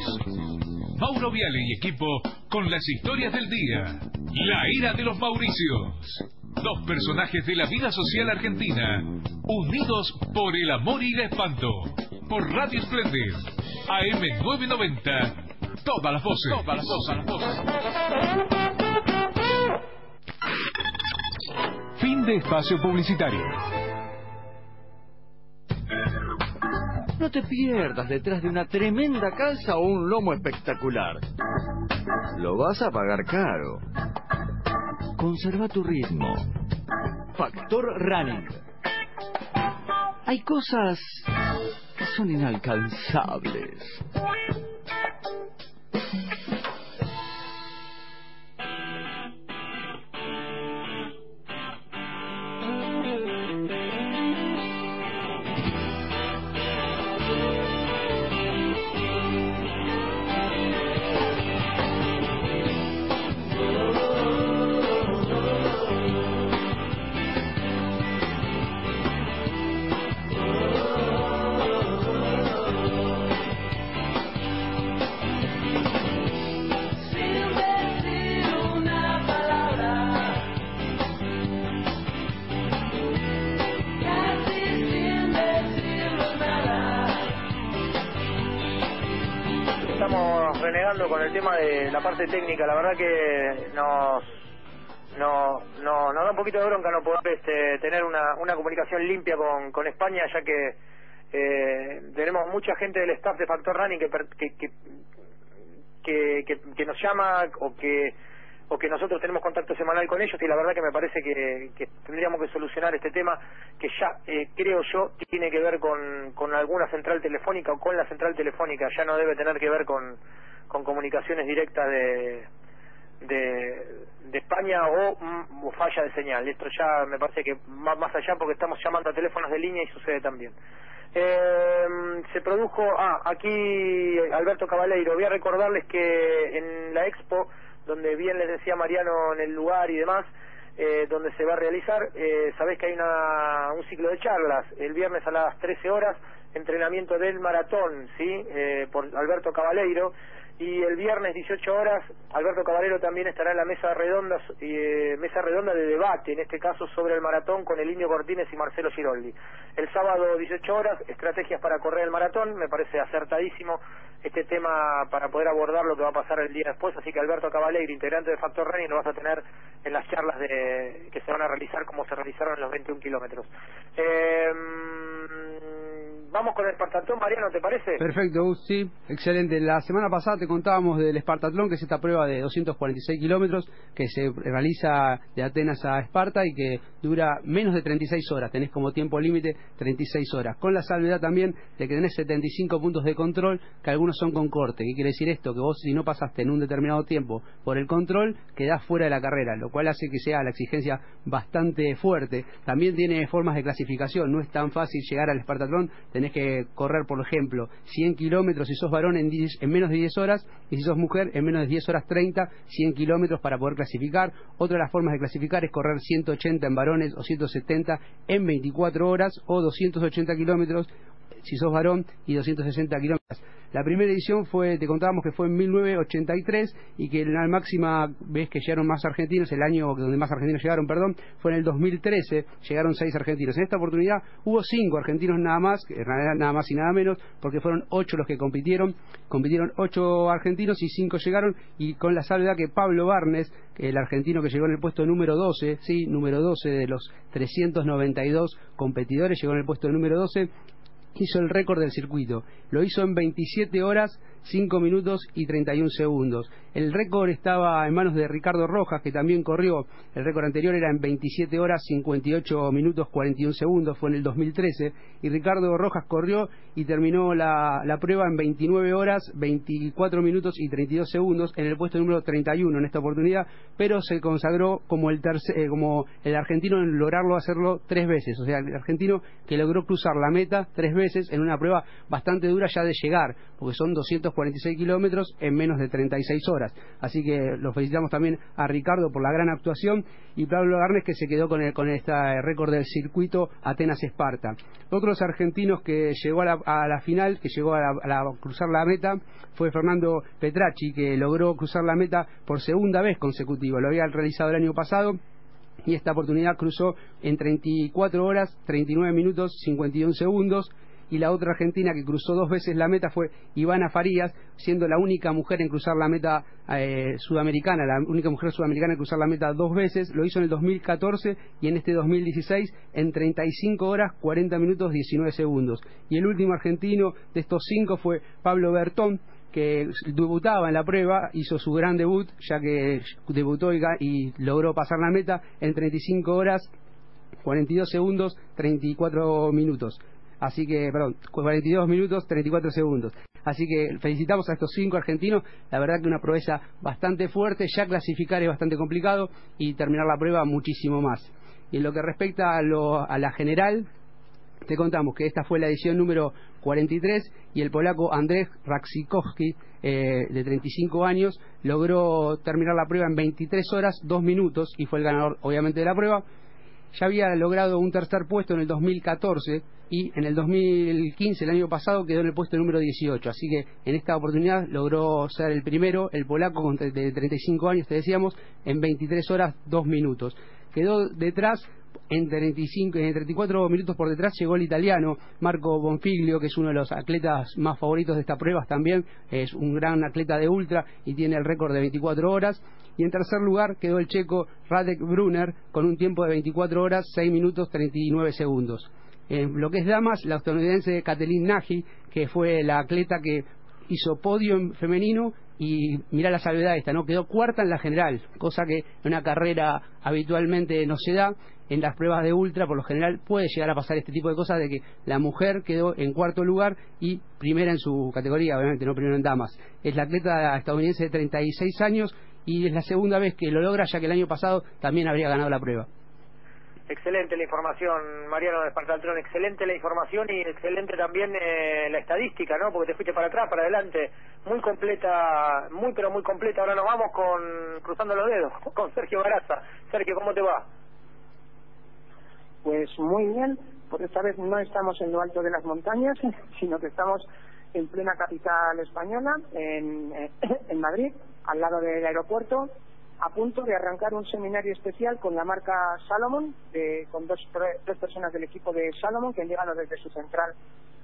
Mauro Viale y equipo con las historias del día. La ira de los Mauricios. Dos personajes de la vida social argentina, unidos por el amor y el espanto. Por Radio Splendid, AM 990. Todas las voces. Todas las voces. Todas las voces. Fin de espacio publicitario. No te pierdas detrás de una tremenda calza o un lomo espectacular. Lo vas a pagar caro. Conserva tu ritmo. Factor Running. Hay cosas que son inalcanzables. Renegando con el tema de la parte técnica. La verdad que nos no, no, nos da un poquito de bronca no poder este, tener una, una comunicación limpia con, con España, ya que eh, tenemos mucha gente del staff de Factor Running que, que, que, que- que nos llama o que o que nosotros tenemos contacto semanal con ellos y la verdad que me parece que, que tendríamos que solucionar este tema que ya eh, creo yo tiene que ver con, con alguna central telefónica o con la central telefónica, ya no debe tener que ver con, con comunicaciones directas de, de, España o, mm, o falla de señal. Esto ya me parece que va más allá porque estamos llamando a teléfonos de línea y sucede también. Eh, se produjo, ah, aquí Alberto Cabaleiro, voy a recordarles que en la expo, donde bien les decía Mariano en el lugar y demás, eh, donde se va a realizar, eh, sabés que hay una, un ciclo de charlas el viernes a las 13 horas, entrenamiento del maratón, ¿sí? Eh, por Alberto Cabaleiro, y el viernes 18 horas Alberto Caballero también estará en la mesa redonda eh, mesa redonda de debate en este caso sobre el maratón con el Indio Cortines y Marcelo Giroldi. El sábado 18 horas estrategias para correr el maratón. Me parece acertadísimo este tema para poder abordar lo que va a pasar el día después. Así que Alberto Caballero integrante de Factor Running lo vas a tener en las charlas de, que se van a realizar como se realizaron en los 21 kilómetros. Eh, vamos con el Espartatón Mariano ¿te parece? Perfecto, sí, excelente. La semana pasada te contábamos del Espartatlón, que es esta prueba de 246 kilómetros que se realiza de Atenas a Esparta y que dura menos de 36 horas. Tenés como tiempo límite 36 horas. Con la salvedad también de que tenés 75 puntos de control, que algunos son con corte. ¿Qué quiere decir esto? Que vos, si no pasaste en un determinado tiempo por el control, quedás fuera de la carrera, lo cual hace que sea la exigencia bastante fuerte. También tiene formas de clasificación. No es tan fácil llegar al Espartatlón. Tenés que correr, por ejemplo, 100 kilómetros si sos varón en, 10 en menos de 10 horas y si sos mujer en menos de 10 horas 30, 100 kilómetros para poder clasificar. Otra de las formas de clasificar es correr 180 en varones o 170 en 24 horas o 280 kilómetros si sos varón y 260 kilómetros. La primera edición fue, te contábamos que fue en 1983 y que la máxima vez que llegaron más argentinos, el año donde más argentinos llegaron, perdón, fue en el 2013, llegaron seis argentinos. En esta oportunidad hubo cinco argentinos nada más, nada más y nada menos, porque fueron ocho los que compitieron, compitieron ocho argentinos y cinco llegaron y con la salvedad que Pablo Barnes, el argentino que llegó en el puesto número 12, sí, número 12 de los 392 competidores, llegó en el puesto número 12, hizo el récord del circuito. Lo hizo en 27 horas 5 minutos y 31 segundos. El récord estaba en manos de Ricardo Rojas, que también corrió. El récord anterior era en 27 horas 58 minutos 41 segundos, fue en el 2013. Y Ricardo Rojas corrió y terminó la, prueba en 29 horas 24 minutos y 32 segundos en el puesto número 31 en esta oportunidad, pero se consagró como el, eh, como el argentino en lograrlo hacerlo tres veces. O sea, el argentino que logró cruzar la meta tres veces en una prueba bastante dura ya de llegar, porque son 200 46 kilómetros en menos de 36 horas. Así que lo felicitamos también a Ricardo por la gran actuación y Pablo Garnes que se quedó con, el, con este récord del circuito Atenas-Esparta. Otros argentinos que llegó a la, final, que llegó a, cruzar la meta, fue Fernando Petracci, que logró cruzar la meta por segunda vez consecutiva. Lo había realizado el año pasado y esta oportunidad cruzó en 34 horas, 39 minutos, 51 segundos y la otra argentina que cruzó dos veces la meta fue Ivana Farías, siendo la única mujer en cruzar la meta eh, sudamericana, la única mujer sudamericana en cruzar la meta dos veces, lo hizo en el 2014 y en este 2016 en 35 horas 40 minutos 19 segundos. Y el último argentino de estos cinco fue Pablo Bertón, que debutaba en la prueba, hizo su gran debut, ya que debutó y logró pasar la meta en 35 horas 42 segundos 34 minutos. Así que, perdón, 42 minutos 34 segundos. Así que felicitamos a estos cinco argentinos. La verdad que una proeza bastante fuerte. Ya clasificar es bastante complicado y terminar la prueba muchísimo más. Y en lo que respecta a, la general, te contamos que esta fue la edición número 43 y el polaco Andrzej Raksikowski, eh, de 35 años, logró terminar la prueba en 23 horas 2 minutos y fue el ganador, obviamente, de la prueba ya había logrado un tercer puesto en el 2014 y en el 2015, el año pasado, quedó en el puesto número 18. Así que en esta oportunidad logró ser el primero, el polaco de 35 años, te decíamos, en 23 horas 2 minutos. Quedó detrás en, 35, en 34 minutos por detrás llegó el italiano Marco Bonfiglio, que es uno de los atletas más favoritos de esta prueba también, es un gran atleta de ultra y tiene el récord de 24 horas. Y en tercer lugar quedó el checo Radek Brunner con un tiempo de 24 horas, 6 minutos 39 segundos. En lo que es damas, la estadounidense Kathleen Nagy, que fue la atleta que hizo podio en femenino y mira la salvedad esta, ¿no? Quedó cuarta en la general, cosa que en una carrera habitualmente no se da. En las pruebas de ultra, por lo general, puede llegar a pasar este tipo de cosas de que la mujer quedó en cuarto lugar y primera en su categoría, obviamente, no primero en damas. Es la atleta estadounidense de 36 años y es la segunda vez que lo logra, ya que el año pasado también habría ganado la prueba. Excelente la información, Mariano de Espartaltrón, excelente la información y excelente también eh, la estadística, ¿no? Porque te fuiste para atrás, para adelante, muy completa, muy pero muy completa. Ahora nos vamos con, cruzando los dedos, con Sergio Baraza. Sergio, ¿cómo te va? Pues muy bien, porque esta vez no estamos en lo alto de las montañas, sino que estamos en plena capital española, en, en Madrid, al lado del aeropuerto, a punto de arrancar un seminario especial con la marca Salomon, con dos, tres personas del equipo de Salomon que han llegado desde su central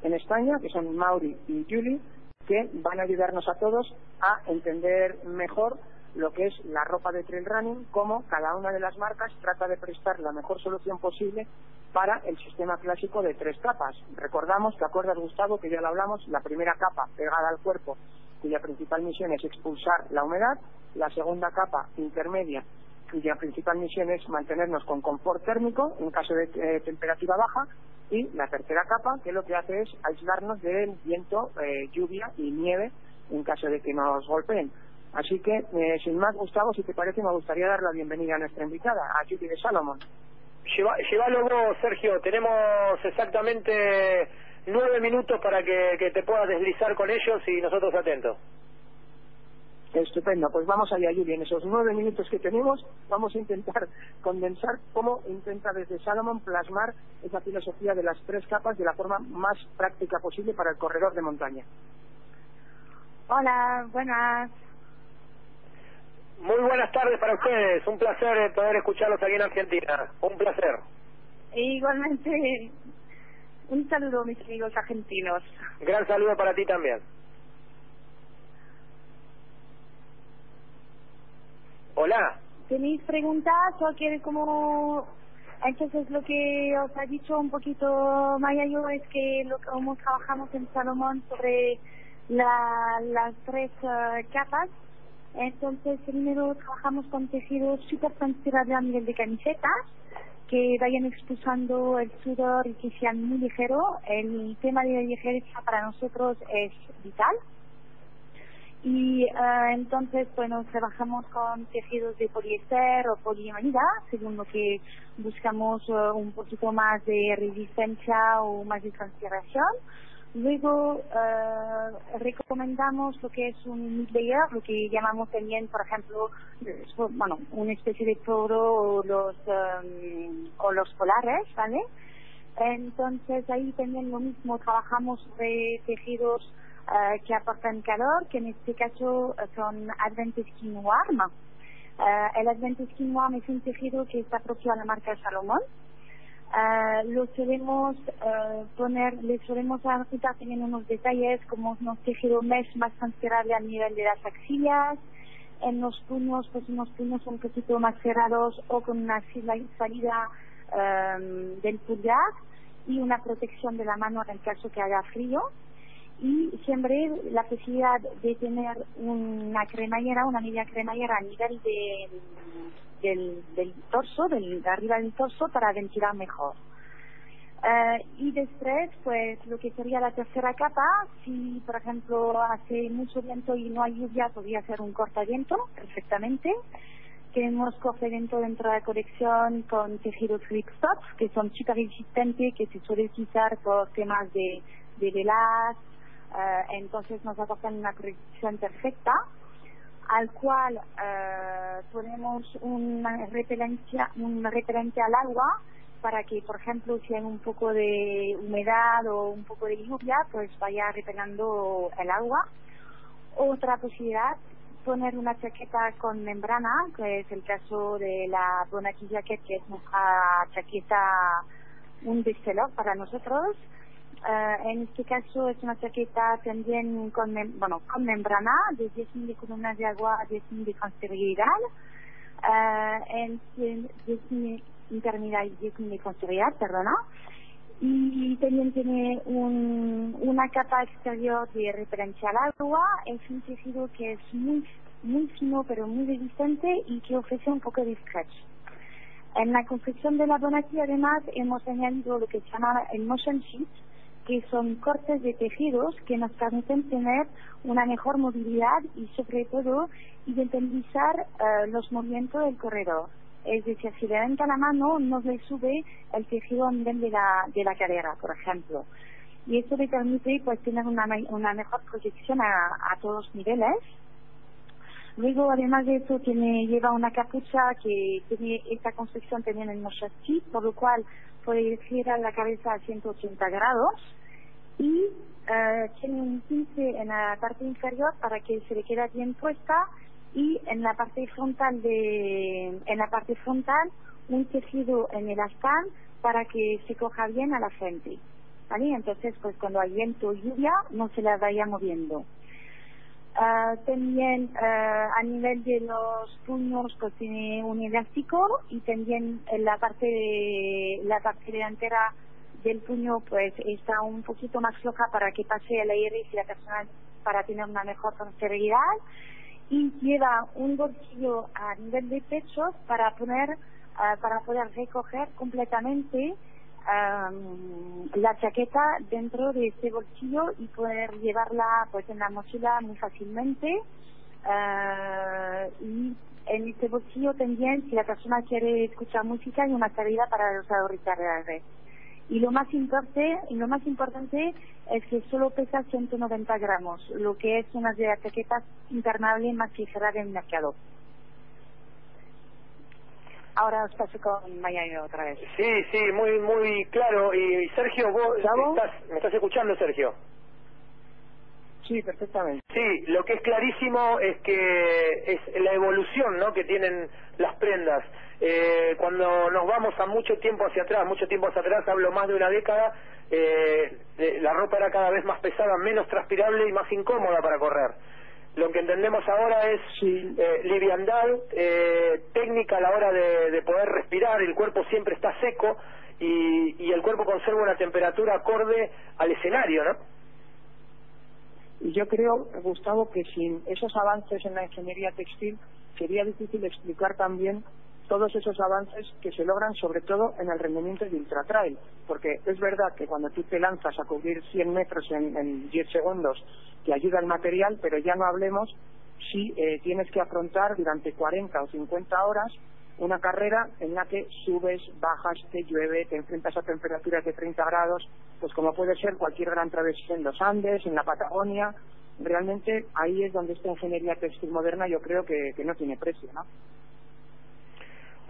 en España, que son Mauri y Julie, que van a ayudarnos a todos a entender mejor lo que es la ropa de trail running, cómo cada una de las marcas trata de prestar la mejor solución posible para el sistema clásico de tres capas. Recordamos, ¿te acuerdas Gustavo que ya lo hablamos? La primera capa pegada al cuerpo cuya principal misión es expulsar la humedad, la segunda capa intermedia, cuya principal misión es mantenernos con confort térmico en caso de eh, temperatura baja, y la tercera capa, que lo que hace es aislarnos del viento, eh, lluvia y nieve en caso de que nos golpeen. Así que, eh, sin más, Gustavo, si te parece, me gustaría dar la bienvenida a nuestra invitada, a Judy de Salomon. Lleva, llévalo vos, Sergio. Tenemos exactamente nueve minutos para que, te puedas deslizar con ellos y nosotros atentos. Estupendo, pues vamos allá, Yuri. En esos nueve minutos que tenemos, vamos a intentar condensar cómo intenta desde Salomon plasmar esa filosofía de las tres capas de la forma más práctica posible para el corredor de montaña. Hola, buenas. Muy buenas tardes para ustedes. Un placer eh, poder escucharlos aquí en Argentina. Un placer. E igualmente, un saludo, mis amigos argentinos. Gran saludo para ti también. Hola. ¿Tenéis preguntas o quiere como... Entonces lo que os ha dicho un poquito Maya yo es que lo como trabajamos en Salomón sobre la, las tres eh, capas, entonces primero trabajamos con tejidos súper transpirables a nivel de camisetas que vayan expulsando el sudor y que sean muy ligeros. El tema de la ligereza para nosotros es vital y eh, entonces bueno trabajamos con tejidos de poliéster o poliamida según lo que buscamos eh, un poquito más de resistencia o más de transpiración luego eh, recomendamos lo que es un layer lo que llamamos también por ejemplo bueno una especie de toro o los o los polares vale entonces ahí también lo mismo trabajamos de tejidos eh, que aportan calor, que en este caso eh, son Advent Skin Warm. Eh, el Advent Skin Warm es un tejido que está propio a la marca Salomón. Lo solemos poner, le solemos quitar también unos detalles como unos tejidos mesh más transpirable a nivel de las axillas, en los puños, pues unos puños un poquito más cerrados o con una salida del pulgar y una protección de la mano en el caso que haga frío. Y siempre la posibilidad de tener una cremallera, una media cremallera a nivel de, del, del torso, del, de arriba del torso, para ventilar mejor. Eh, y después, pues lo que sería la tercera capa, si por ejemplo hace mucho viento y no hay lluvia, podría ser un cortaviento perfectamente. Tenemos cortaviento dentro de la colección con tejidos flip que son súper resistentes, que se suele utilizar por temas de, de velas, eh, entonces nos aportan una protección perfecta al cual eh, ponemos una repelencia, un repelente al agua para que, por ejemplo, si hay un poco de humedad o un poco de lluvia, pues vaya repelando el agua. Otra posibilidad, poner una chaqueta con membrana, que es el caso de la Bonaki Jacket, que es nuestra chaqueta, un bestseller para nosotros. Eh, en este caso es una chaqueta también con, bueno, con membrana de 10.000 de columnas de agua, 10.000 de transferibilidad, eh, en 10.000 intermedial y 10.000 de transferibilidad, perdona. Y también tiene un, una capa exterior de referencia al agua. Es un tejido que es muy, muy fino pero muy resistente y que ofrece un poco de stretch. En la construcción de la Bonati además hemos añadido lo que se llama el motion sheet, que son cortes de tejidos que nos permiten tener una mejor movilidad y sobre todo identificar eh, los movimientos del corredor. Es decir, si levanta la mano, no le sube el tejido a nivel de la, de la cadera, por ejemplo. Y eso le permite pues tener una, mejor proyección a, a todos los niveles. Luego, además de eso, tiene, lleva una capucha que tiene esta construcción también en mochachi, por lo cual puede girar la cabeza a 180 grados y eh, tiene un 15 en la parte inferior para que se le quede bien puesta y en la parte frontal de en la parte frontal un tejido en el astán para que se coja bien a la frente ¿vale? entonces pues cuando hay viento o lluvia no se la vaya moviendo Ah, también ah, a nivel de los puños pues tiene un elástico y también en la parte de, la parte delantera del puño pues está un poquito más floja para que pase el aire y la persona para tener una mejor transferibilidad y lleva un bolsillo a nivel de pecho para poner ah, para poder recoger completamente la chaqueta dentro de este bolsillo y poder llevarla pues en la mochila muy fácilmente. Ah, y en este bolsillo también si la persona quiere escuchar música hay una salida para los auriculares Y lo más importante, lo más importante es que solo pesa 190 gramos, lo que es una de las chaquetas internable más ligera del mercado. Ahora os paso con Miami otra vez. Sí, sí, muy muy claro. Y Sergio, vos estás, me estás escuchando, Sergio. Sí, perfectamente. Sí, lo que es clarísimo es que es la evolución ¿no? que tienen las prendas. Eh, cuando nos vamos a mucho tiempo hacia atrás, mucho tiempo hacia atrás, hablo más de una década, eh, eh, la ropa era cada vez más pesada, menos transpirable y más incómoda para correr. Lo que entendemos ahora es eh, liviandad, eh, técnica a la hora de, de poder respirar, el cuerpo siempre está seco y, y el cuerpo conserva una temperatura acorde al escenario, ¿no? Y yo creo, Gustavo, que sin esos avances en la ingeniería textil sería difícil explicar también todos esos avances que se logran sobre todo en el rendimiento de ultratrail, porque es verdad que cuando tú te lanzas a cubrir 100 metros en, en 10 segundos te ayuda el material, pero ya no hablemos si eh, tienes que afrontar durante 40 o 50 horas una carrera en la que subes, bajas, te llueve, te enfrentas a temperaturas de 30 grados, pues como puede ser cualquier gran travesía en los Andes, en la Patagonia, realmente ahí es donde esta ingeniería textil moderna yo creo que, que no tiene precio, ¿no?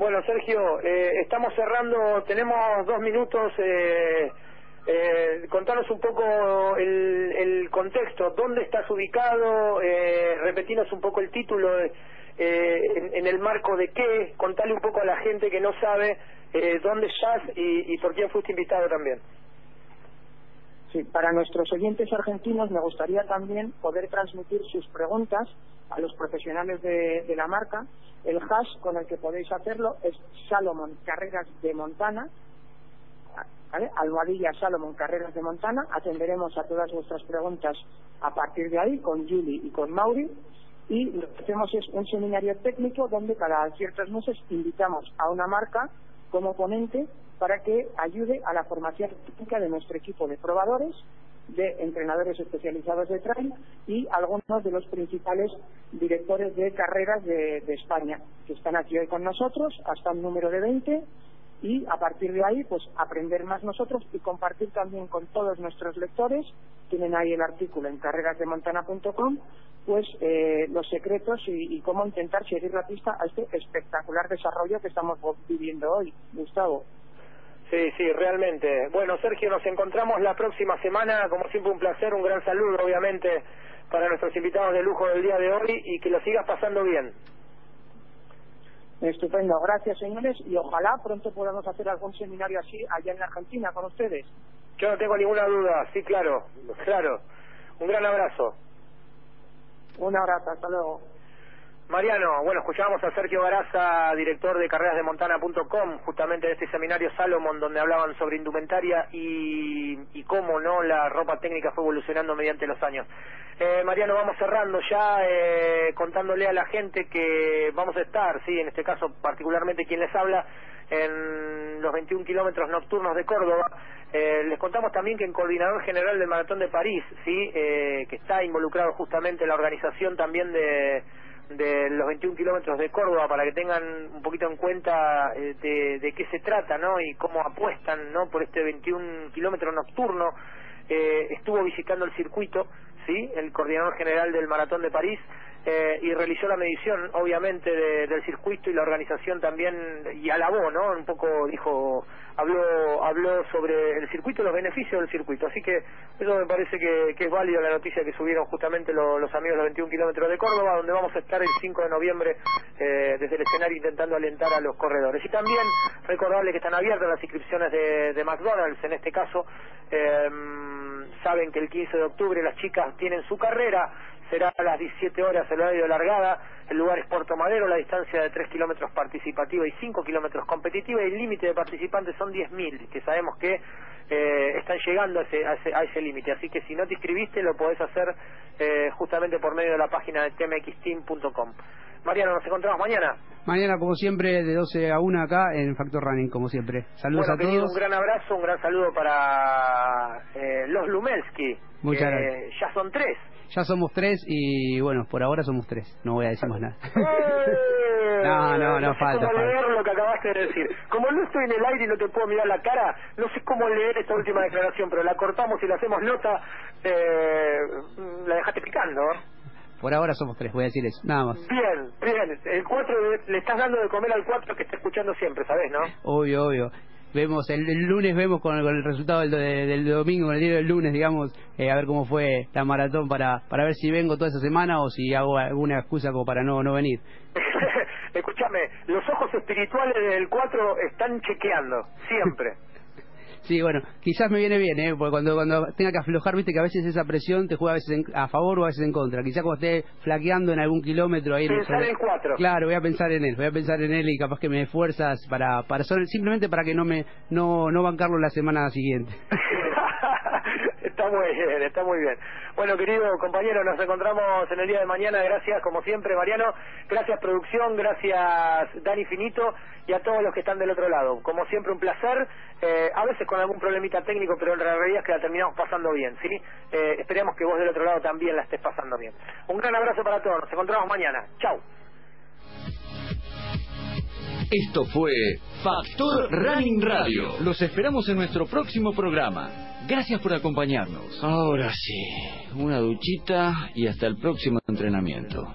Bueno, Sergio, eh, estamos cerrando, tenemos dos minutos. Eh, eh, contanos un poco el, el contexto, dónde estás ubicado, eh, repetinos un poco el título, eh, en, en el marco de qué, contale un poco a la gente que no sabe eh, dónde estás y, y por quién fuiste invitado también. Sí, para nuestros oyentes argentinos me gustaría también poder transmitir sus preguntas a los profesionales de, la marca. El hash con el que podéis hacerlo es Salomon Carreras de Montana. Almohadilla Salomon Carreras de Montana. Atenderemos a todas vuestras preguntas a partir de ahí con Julie y con Mauri. Y lo que hacemos es un seminario técnico donde cada ciertos meses invitamos a una marca como ponente para que ayude a la formación técnica de nuestro equipo de probadores, de entrenadores especializados de trail y algunos de los principales directores de carreras de, España que están aquí hoy con nosotros, hasta un número de 20 y a partir de ahí pues aprender más nosotros y compartir también con todos nuestros lectores tienen ahí el artículo en carrerasdemontana.com pues eh, los secretos y cómo intentar seguir la pista a este espectacular desarrollo que estamos viviendo hoy. Gustavo Sí, sí, realmente. Bueno, Sergio, nos encontramos la próxima semana. Como siempre, un placer, un gran saludo, obviamente, para nuestros invitados de lujo del día de hoy y que lo sigas pasando bien. Estupendo, gracias señores y ojalá pronto podamos hacer algún seminario así allá en Argentina con ustedes. Yo no tengo ninguna duda, sí, claro, claro. Un gran abrazo. Un abrazo, hasta luego. Mariano, bueno, escuchábamos a Sergio Garaza, director de carrerasdemontana.com, justamente de este seminario Salomon, donde hablaban sobre indumentaria y, y cómo no la ropa técnica fue evolucionando mediante los años. Eh, Mariano, vamos cerrando ya, eh, contándole a la gente que vamos a estar, sí, en este caso particularmente quien les habla, en los 21 kilómetros nocturnos de Córdoba. Eh, les contamos también que en Coordinador General del Maratón de París, sí, eh, que está involucrado justamente en la organización también de de los 21 kilómetros de Córdoba para que tengan un poquito en cuenta eh, de, de qué se trata, ¿no? Y cómo apuestan, ¿no? Por este 21 kilómetro nocturno. Eh, estuvo visitando el circuito, ¿sí? El coordinador general del Maratón de París eh, y realizó la medición, obviamente, de- del circuito y la organización también, y alabó, ¿no? Un poco dijo, habló habló sobre el circuito los beneficios del circuito. Así que eso me parece que, es válido la noticia que subieron justamente lo- los amigos de los 21 kilómetros de Córdoba, donde vamos a estar el 5 de noviembre eh, desde el escenario intentando alentar a los corredores. Y también recordarle que están abiertas las inscripciones de, de McDonald's, en este caso, eh, saben que el 15 de octubre las chicas tienen su carrera, será a las 17 horas el horario de largada, el lugar es Puerto Madero, la distancia de 3 kilómetros participativa y 5 kilómetros competitiva. Y el límite de participantes son 10.000, que sabemos que eh, están llegando a ese, a ese, a ese límite, así que si no te inscribiste lo podés hacer eh, justamente por medio de la página de tmxteam.com. Mariano, nos encontramos mañana. Mañana, como siempre, de 12 a 1 acá en Factor Running, como siempre. Saludos bueno, a querido, todos. un gran abrazo, un gran saludo para eh, los Lumelski. Muchas que gracias. Ya son tres. Ya somos tres y bueno, por ahora somos tres. No voy a decir más nada. ¡Eh! no, no, no sé falta. cómo falta. leer lo que acabaste de decir. Como no estoy en el aire y no te puedo mirar la cara, no sé cómo leer esta última declaración, pero la cortamos y la hacemos nota. Eh, la dejaste picando. Por ahora somos tres, voy a decir eso. Nada más. Bien, bien. El 4 le estás dando de comer al 4 que está escuchando siempre, ¿sabes, no? Obvio, obvio. Vemos el, el lunes vemos con, con el resultado del, de- del domingo, con el día del lunes, digamos, eh, a ver cómo fue la maratón para para ver si vengo toda esa semana o si hago alguna excusa como para no no venir. Escúchame, los ojos espirituales del 4 están chequeando, siempre. Sí, bueno, quizás me viene bien, ¿eh? Porque cuando, cuando tenga que aflojar, viste que a veces esa presión te juega a veces en- a favor o a veces en contra. Quizás cuando esté flaqueando en algún kilómetro ahí... Pensar sobre- en cuatro. Claro, voy a pensar en él, voy a pensar en él y capaz que me dé fuerzas para, para simplemente para que no me no, no bancarlo la semana siguiente. muy bien, está muy bien. Bueno, querido compañero, nos encontramos en el día de mañana. Gracias, como siempre, Mariano. Gracias, producción. Gracias, Dani Finito. Y a todos los que están del otro lado. Como siempre, un placer. Eh, a veces con algún problemita técnico, pero en realidad es que la terminamos pasando bien, ¿sí? Eh, que vos del otro lado también la estés pasando bien. Un gran abrazo para todos. Nos encontramos mañana. Chau. Esto fue Factor Running Radio. Los esperamos en nuestro próximo programa. Gracias por acompañarnos. Ahora sí, una duchita y hasta el próximo entrenamiento.